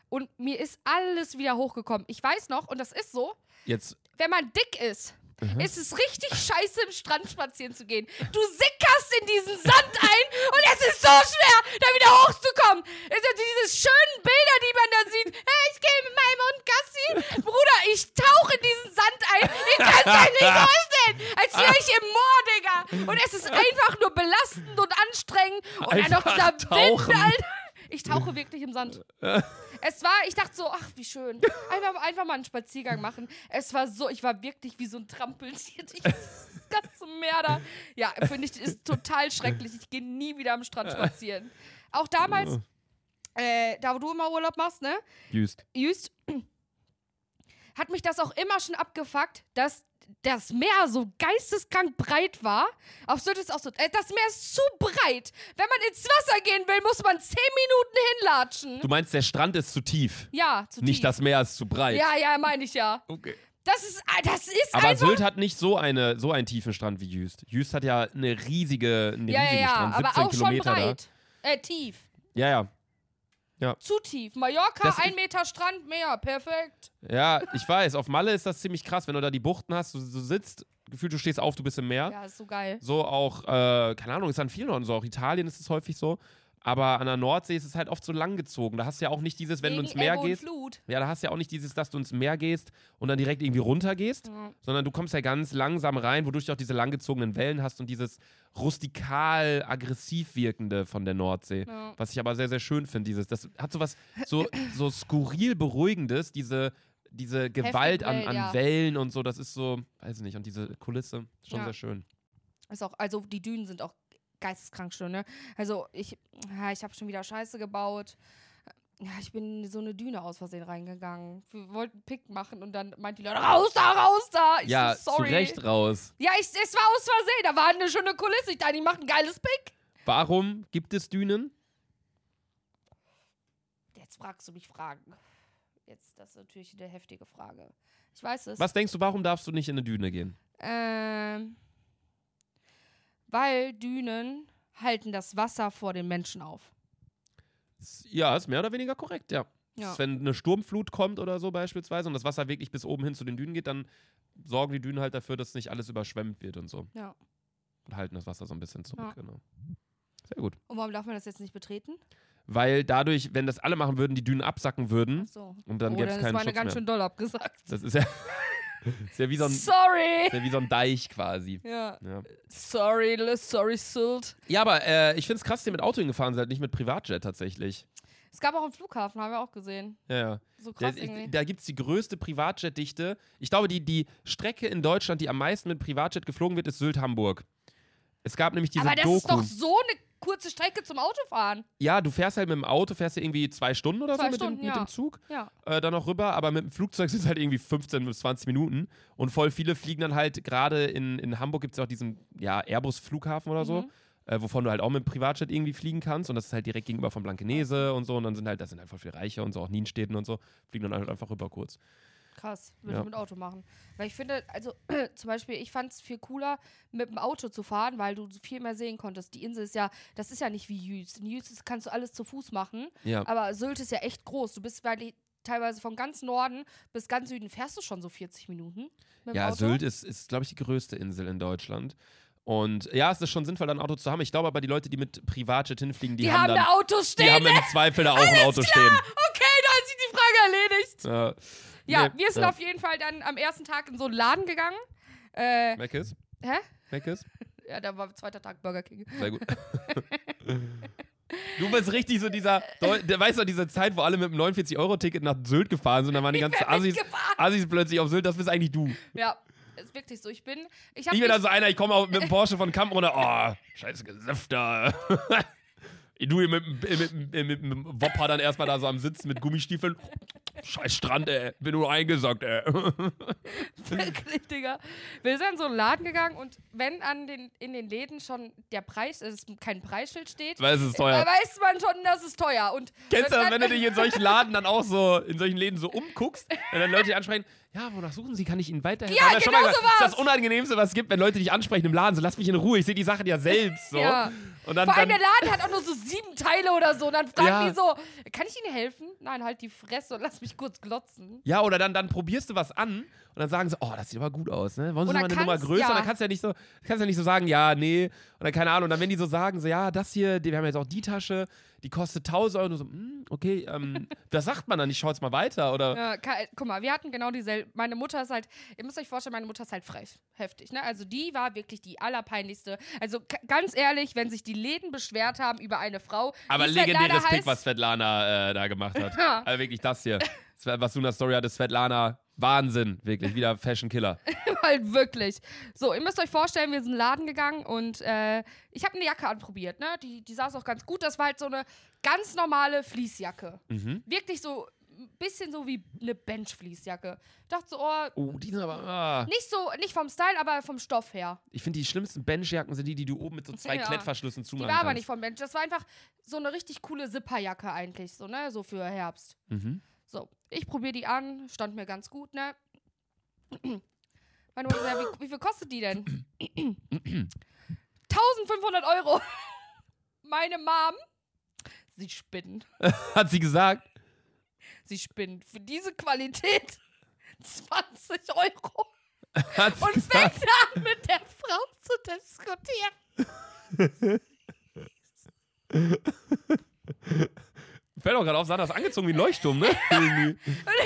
Und mir ist alles wieder hochgekommen. Ich weiß noch, und das ist so, Jetzt, wenn man dick ist, Mhm. ist es richtig scheiße, im Strand spazieren zu gehen. Du sickerst in diesen Sand ein und es ist so schwer, da wieder hochzukommen. Es sind diese schönen Bilder, die man da sieht. Hey, ich gehe mit meinem Hund Gassi. Bruder, ich tauche in diesen Sand ein. Ihr könnt euch nicht vorstellen. Als wäre ich im Moor, Digga. Und es ist einfach nur belastend und anstrengend. Und dann noch Einfach dieser tauchen. Wind, Alter. Ich tauche wirklich im Sand. Es war, ich dachte so, ach, wie schön. Einfach, einfach mal einen Spaziergang machen. Es war so, ich war wirklich wie so ein Trampeltier durch das ganze Meer da. Ja, finde ich, ist total schrecklich. Ich gehe nie wieder am Strand spazieren. Auch damals, äh, da wo du immer Urlaub machst, ne? Jüst. Just, hat mich das auch immer schon abgefuckt, dass das Meer so geisteskrank breit war. Auf Sylt ist auch so, äh, das Meer ist zu breit. Wenn man ins Wasser gehen will, muss man 10 Minuten hinlatschen. Du meinst, der Strand ist zu tief. ja, zu Nicht tief. das Meer ist zu breit. Ja, ja, meine ich ja. Okay. Das ist, ah, das ist Aber einfach. Sylt hat nicht so, eine, so einen tiefen Strand wie Jüst. Jüst hat ja eine riesige, einen ja, ja, riesigen ja, Strand, 17 aber auch schon Kilometer breit. Äh, tief. da. Ja, ja. Zu tief. Mallorca, Das ein Meter Strand, Meer. Perfekt. Ja, ich weiß. Auf Malle ist das ziemlich krass, wenn du da die Buchten hast, du, du sitzt, gefühlt du stehst auf, du bist im Meer. Ja, ist so geil. So auch, äh, keine Ahnung, ist an vielen Orten so, auch Italien ist es häufig so. Aber an der Nordsee ist es halt oft so langgezogen. Da hast du ja auch nicht dieses, wenn du Wegen ins Meer gehst. Flut. Ja, da hast du ja auch nicht dieses, dass du ins Meer gehst und dann direkt irgendwie runtergehst, Ja. sondern du kommst ja ganz langsam rein, wodurch du auch diese langgezogenen Wellen hast und dieses rustikal aggressiv wirkende von der Nordsee. Ja. Was ich aber sehr, sehr schön finde. Dieses, das hat so was so, so skurril Beruhigendes, diese, diese Gewalt an, Wellen, an ja. Wellen und so, das ist so, weiß ich nicht, und diese Kulisse, schon Ja. sehr schön. Ist auch, also die Dünen sind auch geisteskrank schön, ne? Also ich, ja, ich habe schon wieder Scheiße gebaut. Ja, ich bin in so eine Düne aus Versehen reingegangen. Wir wollten Pick machen und dann meint die Leute, raus da, raus da. Ich ja, so, zu sorry. Recht raus. Ja, ich, es war aus Versehen. Da war eine schöne Kulisse. Ich dachte, die macht ein geiles Pick. Warum gibt es Dünen? Jetzt fragst du mich Fragen. Jetzt, das ist natürlich eine heftige Frage. Ich weiß es. Was denkst du, warum darfst du nicht in eine Düne gehen? Ähm, weil Dünen halten das Wasser vor den Menschen auf. Ja, ist mehr oder weniger korrekt, ja. Ja. Wenn eine Sturmflut kommt oder so beispielsweise und das Wasser wirklich bis oben hin zu den Dünen geht, dann sorgen die Dünen halt dafür, dass nicht alles überschwemmt wird und so. Ja. Und halten das Wasser so ein bisschen zurück, Ja. genau. Sehr gut. Und warum darf man das jetzt nicht betreten? Weil dadurch, wenn das alle machen würden, die Dünen absacken würden Ach so. und dann oh, gäbe es dann ist keinen meine Schutz ganz mehr. schön doll abgesagt. Das ist ja, ist ja wie so ein, Sorry. ist ja wie so ein Deich quasi. Ja. Ja, Sorry, sorry, Sylt. ja aber äh, ich finde es krass, dass ihr mit Auto hingefahren seid, nicht mit Privatjet tatsächlich. Es gab auch einen Flughafen, haben wir auch gesehen. Ja, ja. So Da, krass irgendwie. da gibt es die größte Privatjet-Dichte. Ich glaube, die, die Strecke in Deutschland, die am meisten mit Privatjet geflogen wird, ist Sylt-Hamburg. Es gab nämlich diese Aber das Doku. ist doch so eine kurze Strecke zum Autofahren. ja, du fährst halt mit dem Auto, fährst du irgendwie zwei Stunden oder Zwei so mit, Stunden, dem, mit ja. dem Zug Ja. äh, dann noch rüber, aber mit dem Flugzeug sind es halt irgendwie 15 bis 20 Minuten. Und voll viele fliegen dann halt, gerade in, in Hamburg gibt es auch diesen ja, Airbus-Flughafen oder so, Mhm. äh, wovon du halt auch mit dem Privatjet irgendwie fliegen kannst. Und das ist halt direkt gegenüber von Blankenese und so. Und dann sind halt, das sind halt voll viele Reiche und so, auch Nienstädten und so, fliegen dann halt einfach rüber kurz. Krass, würde Ja. ich mit Auto machen. Weil ich finde, also zum Beispiel, ich fand es viel cooler, mit dem Auto zu fahren, weil du viel mehr sehen konntest. Die Insel ist ja, das ist ja nicht wie Jüst. In Jüst ist- kannst du alles zu Fuß machen, Ja. aber Sylt ist ja echt groß. Du bist weil teilweise von ganz Norden bis ganz Süden fährst du schon so 40 Minuten. Ja, Auto. Sylt ist, ist glaube ich, die größte Insel in Deutschland. Und ja, es ist schon sinnvoll, ein Auto zu haben. Ich glaube aber, die Leute, die mit Privatjet hinfliegen, die, Die, haben, haben da Autos stehen. die haben im Zweifel da auch ein Auto stehen. okay, da hat sich die Frage erledigt. Ja, Ja, Nee, wir sind ja. auf jeden Fall dann am ersten Tag in so einen Laden gegangen. Äh, Meckes? hä? Meckes? Ja, da war zweiter Tag Burger King. Sehr gut. Du bist richtig so dieser, der weißt du, diese Zeit, wo alle mit dem 49-Euro-Ticket nach Sylt gefahren sind, dann waren die ganzen Assis. Assis plötzlich auf Sylt, das bist eigentlich du. Ja, ist wirklich so. Ich bin, ich habe Ich bin dann so einer, ich komme auch mit dem Porsche von Kamp runter, oh, scheiß Gesöfter. Du hier mit, dem- mit, mit, mit, mit dem Wopper dann erstmal da so am Sitzen mit Gummistiefeln. Scheiß Strand, ey. Bin nur eingesackt, ey. wirklich, Digga. Wir sind in so einen Laden gegangen und wenn an den, in den Läden schon der Preis, es kein Preisschild steht, Weil es ist da teuer. weiß man schon, das ist teuer. Und Kennst du wenn du dich in solchen Laden dann auch so, in solchen Läden so umguckst, wenn dann Leute dich ansprechen, ja, wonach suchen Sie, kann ich Ihnen weiterhelfen? Ja, genau gesagt, so Das ist das Unangenehmste, was es gibt, wenn Leute dich ansprechen im Laden, so lass mich in Ruhe, ich sehe die Sachen ja selbst. So. Ja. Und dann, Vor allem dann der Laden hat auch nur so sieben Teile oder so. Und dann fragen Ja. die so, kann ich Ihnen helfen? Nein, halt die Fresse und lass mich kurz glotzen. ja, oder dann, dann probierst du was an und dann sagen sie, oh, das sieht aber gut aus, ne? Wollen Sie mal eine Nummer größer? ja. Dann kannst du ja nicht so, kannst ja nicht so sagen, ja, nee, oder keine Ahnung. Und dann, wenn die so sagen, so, ja, das hier, die, wir haben jetzt auch die Tasche, die kostet 1000 Euro. Und so, hm, okay, ähm, was sagt man dann? Ich schau jetzt mal weiter, oder? Ja, ka- guck mal, wir hatten genau dieselbe. Meine Mutter ist halt, ihr müsst euch vorstellen, meine Mutter ist halt frech. Heftig, ne? Also die war wirklich die allerpeinlichste. Also ganz ehrlich, wenn sich die Läden beschwert haben über eine Frau. Aber Svetlana legendäres Pick, was Svetlana äh, da gemacht hat. Ja. Also wirklich das hier. Was du in der Story hattest, Svetlana, Wahnsinn, wirklich, wieder Fashion Killer. halt wirklich. So, ihr müsst euch vorstellen, wir sind in den Laden gegangen und äh, ich habe eine Jacke anprobiert, ne? Die, die saß auch ganz gut. Das war halt so eine ganz normale Fließjacke. Mhm. Wirklich so ein bisschen so wie eine Benchfleecejacke. Dachte so, oh, Oh, die sind aber. Ah. nicht so, nicht vom Style, aber vom Stoff her. Ich finde, die schlimmsten Benchjacken sind die, die du oben mit so zwei Ja. Klettverschlüssen Die zumachen war aber kannst. nicht vom Bench. Das war einfach so eine richtig coole Zipperjacke eigentlich, so, ne? So für Herbst. Mhm. So, ich probiere die an, stand mir ganz gut, ne? Meine Mutter sagt, wie, wie viel kostet die denn? 1500 Euro. Meine Mom, sie spinnt. Hat sie gesagt? Sie spinnt. Für diese Qualität 20 Euro. Hat sie Und gesagt? fängt an, mit der Frau zu diskutieren. Fällt auch gerade auf, Sandra ist angezogen wie ein Leuchtturm, ne? Und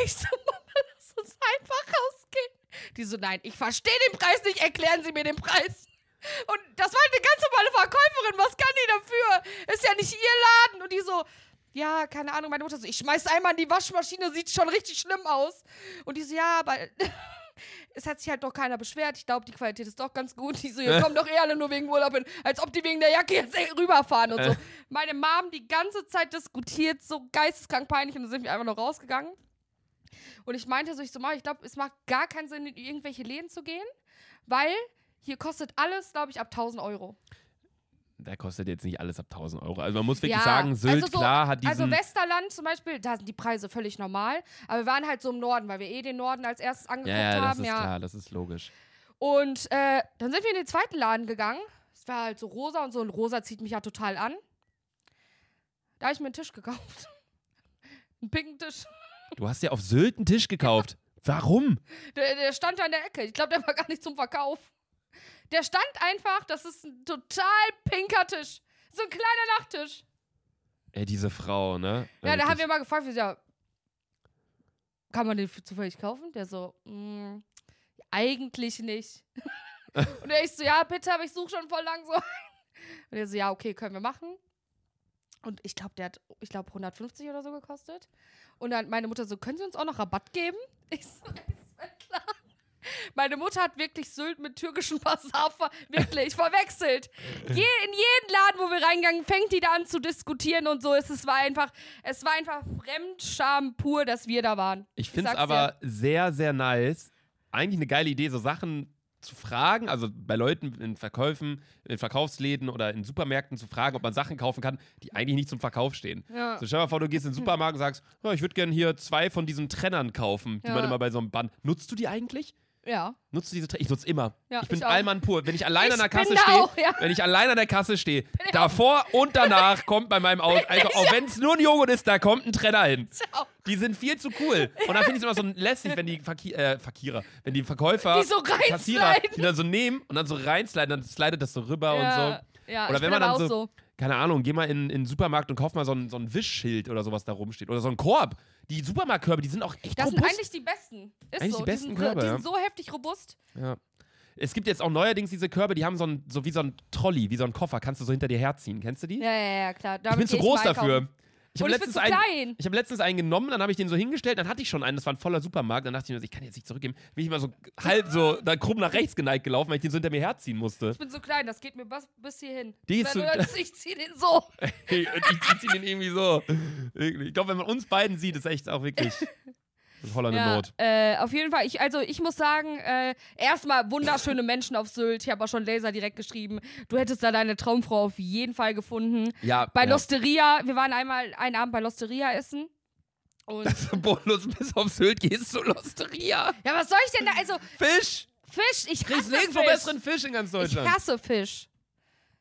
ich so, Mama, lass uns einfach rausgehen. Die so, nein, ich verstehe den Preis nicht, erklären Sie mir den Preis. Und das war eine ganz normale Verkäuferin, was kann die dafür? Ist ja nicht ihr Laden. Und die so, ja, keine Ahnung, meine Mutter so, ich schmeiß einmal in die Waschmaschine, sieht schon richtig schlimm aus. Und die so, ja, aber es hat sich halt doch keiner beschwert. Ich glaube, die Qualität ist doch ganz gut. Die so, ihr kommt doch eh alle nur wegen Urlaub hin, als ob die wegen der Jacke jetzt eh rüberfahren und so. Meine Mom die ganze Zeit diskutiert, so geisteskrank peinlich und dann sind wir einfach noch rausgegangen. Und ich meinte so, ich so, Mama, ich glaube, es macht gar keinen Sinn, in irgendwelche Läden zu gehen, weil hier kostet alles, glaube ich, ab 1000 Euro. Da kostet jetzt nicht alles ab 1000 Euro. Also man muss wirklich Ja, sagen, Sylt, also so- klar, hat diesen... Also Westerland zum Beispiel, da sind die Preise völlig normal. Aber wir waren halt so im Norden, weil wir eh den Norden als erstes angeguckt ja, ja, das haben. ist ja. klar, das ist logisch. Und äh, dann sind wir in den zweiten Laden gegangen. Es war halt so rosa und so. Und rosa zieht mich ja total an. Da habe ich mir einen Tisch gekauft. einen pinken Tisch. Du hast ja auf Sylt einen Tisch gekauft. Warum? Der, der stand da in der Ecke. Ich glaube, der war gar nicht zum Verkauf. Der stand einfach, das ist ein total pinker Tisch. So ein kleiner Nachttisch. Ey, diese Frau, ne? Ja, da haben wir mal gefragt, so, ja, kann man den zufällig kaufen? Der so, "Mm, eigentlich nicht. und er ich so, ja, bitte, aber ich suche schon voll lang so. Und er so, ja, okay, können wir machen. Und ich glaube, der hat, ich glaube, 150 oder so gekostet. Und dann meine Mutter so, können Sie uns auch noch Rabatt geben? Ich so, ist klar. Meine Mutter hat wirklich Sylt mit türkischen Basar ver wirklich verwechselt. Je, in jeden Laden, wo wir reingegangen, fängt die da an zu diskutieren und so. Es, es war einfach, es war einfach Fremdscham pur, dass wir da waren. Ich finde es aber sehr, sehr nice. Eigentlich eine geile Idee, so Sachen zu fragen, also bei Leuten in Verkäufen, in Verkaufsläden oder in Supermärkten zu fragen, ob man Sachen kaufen kann, die eigentlich nicht zum Verkauf stehen. Ja. So stell dir mal vor, du gehst in den Supermarkt und sagst, oh, ich würde gerne hier zwei von diesen Trennern kaufen, die Ja. man immer bei so einem Band. Nutzt du die eigentlich? Ja. Nutzt du diese Trenner? Ich nutze immer. Ja, ich bin ich. Allmann pur. Wenn ich allein an der Kasse stehe, ja. wenn ich allein an der Kasse stehe, davor und danach kommt bei meinem Auto, also, auch wenn es nur ein Joghurt ist, da kommt ein Trenner hin. Die sind viel zu cool. Und dann finde ich es immer so lässig, wenn die Verki äh, Verkierer, wenn die Verkäufer, Die so Kassierer, die dann so nehmen und dann so reinsliden, dann slidet das so rüber und ja. so. Ja, Oder ich wenn bin man dann so, so. keine Ahnung, geh mal in, in den Supermarkt und kauf mal so ein, so ein Wischschild oder sowas da rumsteht. Oder so ein Korb. Die Supermarktkörbe, die sind auch echt Das sind robust. eigentlich die besten. Ist Eigentlich so. die besten sind, Körbe, Die sind so heftig robust. Ja. Es gibt jetzt auch neuerdings diese Körbe, die haben so, ein, so wie so ein Trolley, wie so ein Koffer, kannst du so hinter dir herziehen. Kennst du die? Ja, ja, ja, klar. ich bin Damit zu groß dafür. Ich habe ich bin letztens, zu einen- klein. ich hab letztens einen genommen, dann habe ich den so hingestellt, dann hatte ich schon einen, das war ein voller Supermarkt, dann dachte ich mir, ich kann jetzt nicht zurückgeben. Bin ich immer so halb so da krumm nach rechts geneigt gelaufen, weil ich den so hinter mir herziehen musste. Ich bin so klein, das geht mir bis, bis hierhin. Die ist so- ich zieh den so. Und ich ziehe den irgendwie so. Ich glaube, wenn man uns beiden sieht, ist echt auch wirklich ein hollande Ja, Not. äh, auf jeden Fall. Ich, also ich muss sagen, äh, erstmal wunderschöne Menschen auf Sylt. Ich habe auch schon Laser direkt geschrieben. Du hättest da deine Traumfrau auf jeden Fall gefunden. Ja, Bei ja. Losteria, wir waren einmal einen Abend bei Losteria essen. Und Bonus bis auf Sylt gehst du Losteria. ja, was soll ich denn da? Also Fisch! Fisch, ich Kriegst hasse nirgendwo Fisch. besseren Fisch in ganz Ich Deutschland. Mhm. hasse Fisch.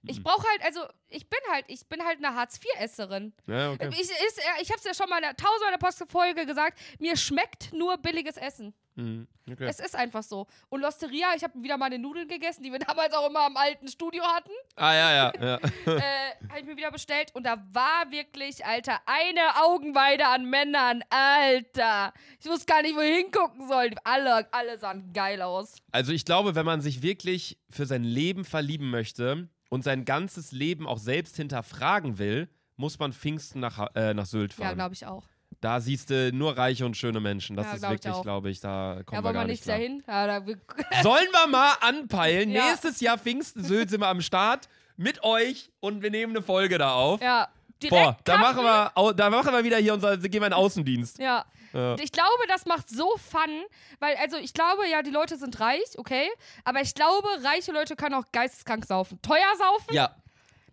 Ich brauche halt, also ich bin halt, ich bin halt eine Hartz-IV-Esserin. Ja, okay. Ich, ist, ich habe es ja schon mal in der tausendmal in der Postfolge gesagt, mir schmeckt nur billiges Essen. Mhm, okay. Es ist einfach so. Und Losteria, ich habe wieder meine Nudeln gegessen, die wir damals auch immer im alten Studio hatten. Ah, ja, ja, ja. äh, habe ich mir wieder bestellt und da war wirklich, Alter, eine Augenweide an Männern. Alter. Ich wusste gar nicht, wo ich hingucken soll. Alle, alle sahen geil aus. Also ich glaube, wenn man sich wirklich für sein Leben verlieben möchte und sein ganzes Leben auch selbst hinterfragen will, muss man Pfingsten nach, äh, nach Sylt Ja, fahren. glaube ich auch. da siehst du nur reiche und schöne Menschen. Das Ja, ist glaub ich wirklich, glaube ich, da kommen Ja, wir wollen gar wir nicht klar. dahin? Ja, da, Sollen wir mal anpeilen? Ja. Nächstes Jahr Pfingsten Sylt sind wir am Start mit euch und wir nehmen eine Folge da auf. ja. Direkt Boah, da machen, wir, da machen wir wieder hier unser, gehen wir in den Außendienst. Ja. Ja. Ich glaube, das macht so Fun, weil, also ich glaube, ja, die Leute sind reich, okay, aber ich glaube, reiche Leute können auch geisteskrank saufen. Teuer saufen, Ja.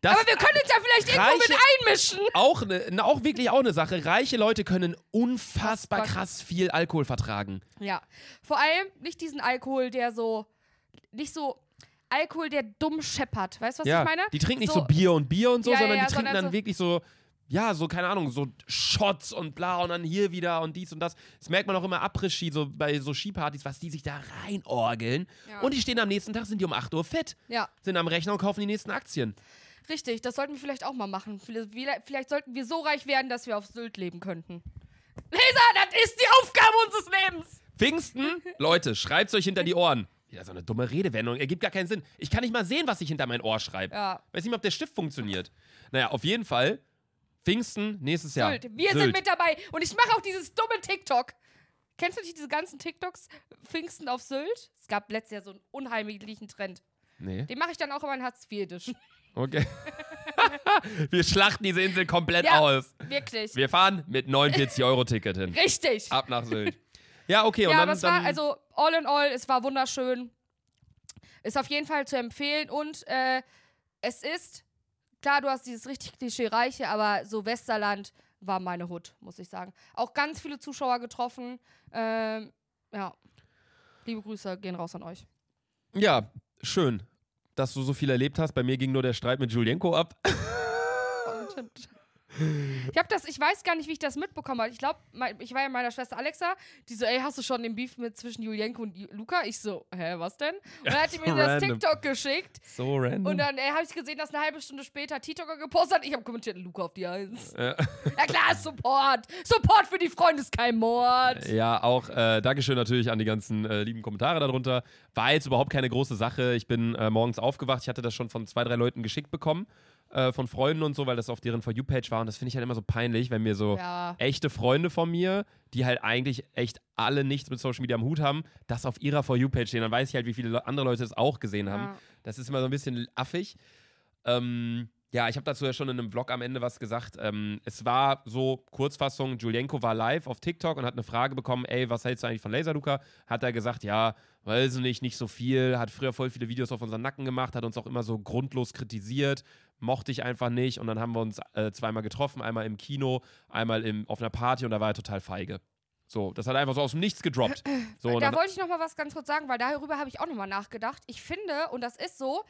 Das aber wir können uns ja vielleicht irgendwo mit einmischen. auch, ne, auch wirklich auch eine Sache. Reiche Leute können Unfassbar. krass viel Alkohol vertragen. Ja. Vor allem nicht diesen Alkohol, der so, nicht so Alkohol, der dumm scheppert. Weißt du, was ja, ich meine? die trinken nicht so, Bier und Bier und so, Ja, sondern die trinken dann so- wirklich so, ja, so, keine Ahnung, so Shots und bla und dann hier wieder und dies und das. Das merkt man auch immer Après-Ski, so bei so Skipartys, was die sich da reinorgeln. Ja. Und die stehen am nächsten Tag, sind die um 8 Uhr fit, Ja, sind am Rechner und kaufen die nächsten Aktien. richtig. Das sollten wir vielleicht auch mal machen. Vielleicht, vielleicht sollten wir so reich werden, dass wir auf Sylt leben könnten. Leser, das ist die Aufgabe unseres Lebens. Pfingsten, Leute, schreibt's euch hinter die Ohren. Ja, so eine dumme Redewendung, ergibt gar keinen Sinn. Ich kann nicht mal sehen, was ich hinter mein Ohr schreibe. Ja. Weiß nicht mal, ob der Stift funktioniert. Naja, auf jeden Fall, Pfingsten, nächstes Jahr. Sylt. Wir Sylt. sind mit dabei. Und ich mache auch dieses dumme TikTok. Kennst du nicht diese ganzen TikToks? Pfingsten auf Sylt? Es gab letztes Jahr so einen unheimlichen Trend. Nee, Den mache ich dann auch immer in Hartz IV okay. Wir schlachten diese Insel komplett Ja. aus. Wirklich. Wir fahren mit 49-Euro-Ticket hin. Richtig. Ab nach Sylt. Ja, okay, und ja, dann. aber es war, also all in all, es war wunderschön. Ist auf jeden Fall zu empfehlen und äh, es ist, klar, du hast dieses richtig klischee-reiche, aber so Westerland war meine Hut, muss ich sagen. Auch ganz viele Zuschauer getroffen. Ähm, ja. Liebe Grüße gehen raus an euch. ja, schön, dass du so viel erlebt hast. Bei mir ging nur der Streit mit Julienko ab. Und ich habe das, ich weiß gar nicht, wie ich das mitbekommen habe. Ich glaube, ich war ja meiner Schwester Alexa, die so, ey, hast du schon den Beef mit zwischen Julienko und Luca? Ich so, hä, was denn? Und dann hat die mir So das random. TikTok geschickt. So random. Und dann habe ich gesehen, dass eine halbe Stunde später TikToker gepostet hat. Ich habe kommentiert, Luca auf die Eins. Ja. Ja klar, Support. Support für die Freunde ist kein Mord. Ja, auch äh, Dankeschön natürlich an die ganzen äh, lieben Kommentare darunter. War jetzt überhaupt keine große Sache. Ich bin äh, morgens aufgewacht. Ich hatte das schon von zwei, drei Leuten geschickt bekommen. Äh, von Freunden und so, weil das auf deren For You-Page war. Und das finde ich halt immer so peinlich, wenn mir so Ja. echte Freunde von mir, die halt eigentlich echt alle nichts mit Social Media am Hut haben, das auf ihrer For You-Page stehen. Dann weiß ich halt, wie viele Le- andere Leute es auch gesehen haben. Das ist immer so ein bisschen affig. Ähm, ja, ich habe dazu ja schon in einem Vlog am Ende was gesagt. Ähm, es war so, Kurzfassung, Julienko war live auf TikTok und hat eine Frage bekommen, ey, was hältst du eigentlich von Laserluca? Hat er gesagt, ja, weiß ich nicht, nicht so viel, hat früher voll viele Videos auf unseren Nacken gemacht, hat uns auch immer so grundlos kritisiert, mochte ich einfach nicht und dann haben wir uns äh, zweimal getroffen, einmal im Kino, einmal im, auf einer Party und da war er total feige. So, das hat einfach so aus dem Nichts gedroppt. So, da wollte ich noch mal was ganz kurz sagen, weil darüber habe ich auch noch mal nachgedacht. Ich finde, und das ist so,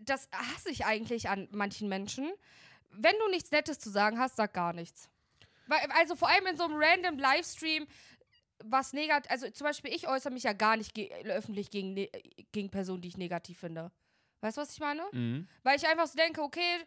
das hasse ich eigentlich an manchen Menschen. Wenn du nichts Nettes zu sagen hast, sag gar nichts. Weil, also vor allem in so einem random Livestream, was negativ, also zum Beispiel ich äußere mich ja gar nicht ge öffentlich gegen, ne gegen Personen, die ich negativ finde. Weißt du, was ich meine? Mhm. Weil ich einfach so denke, okay,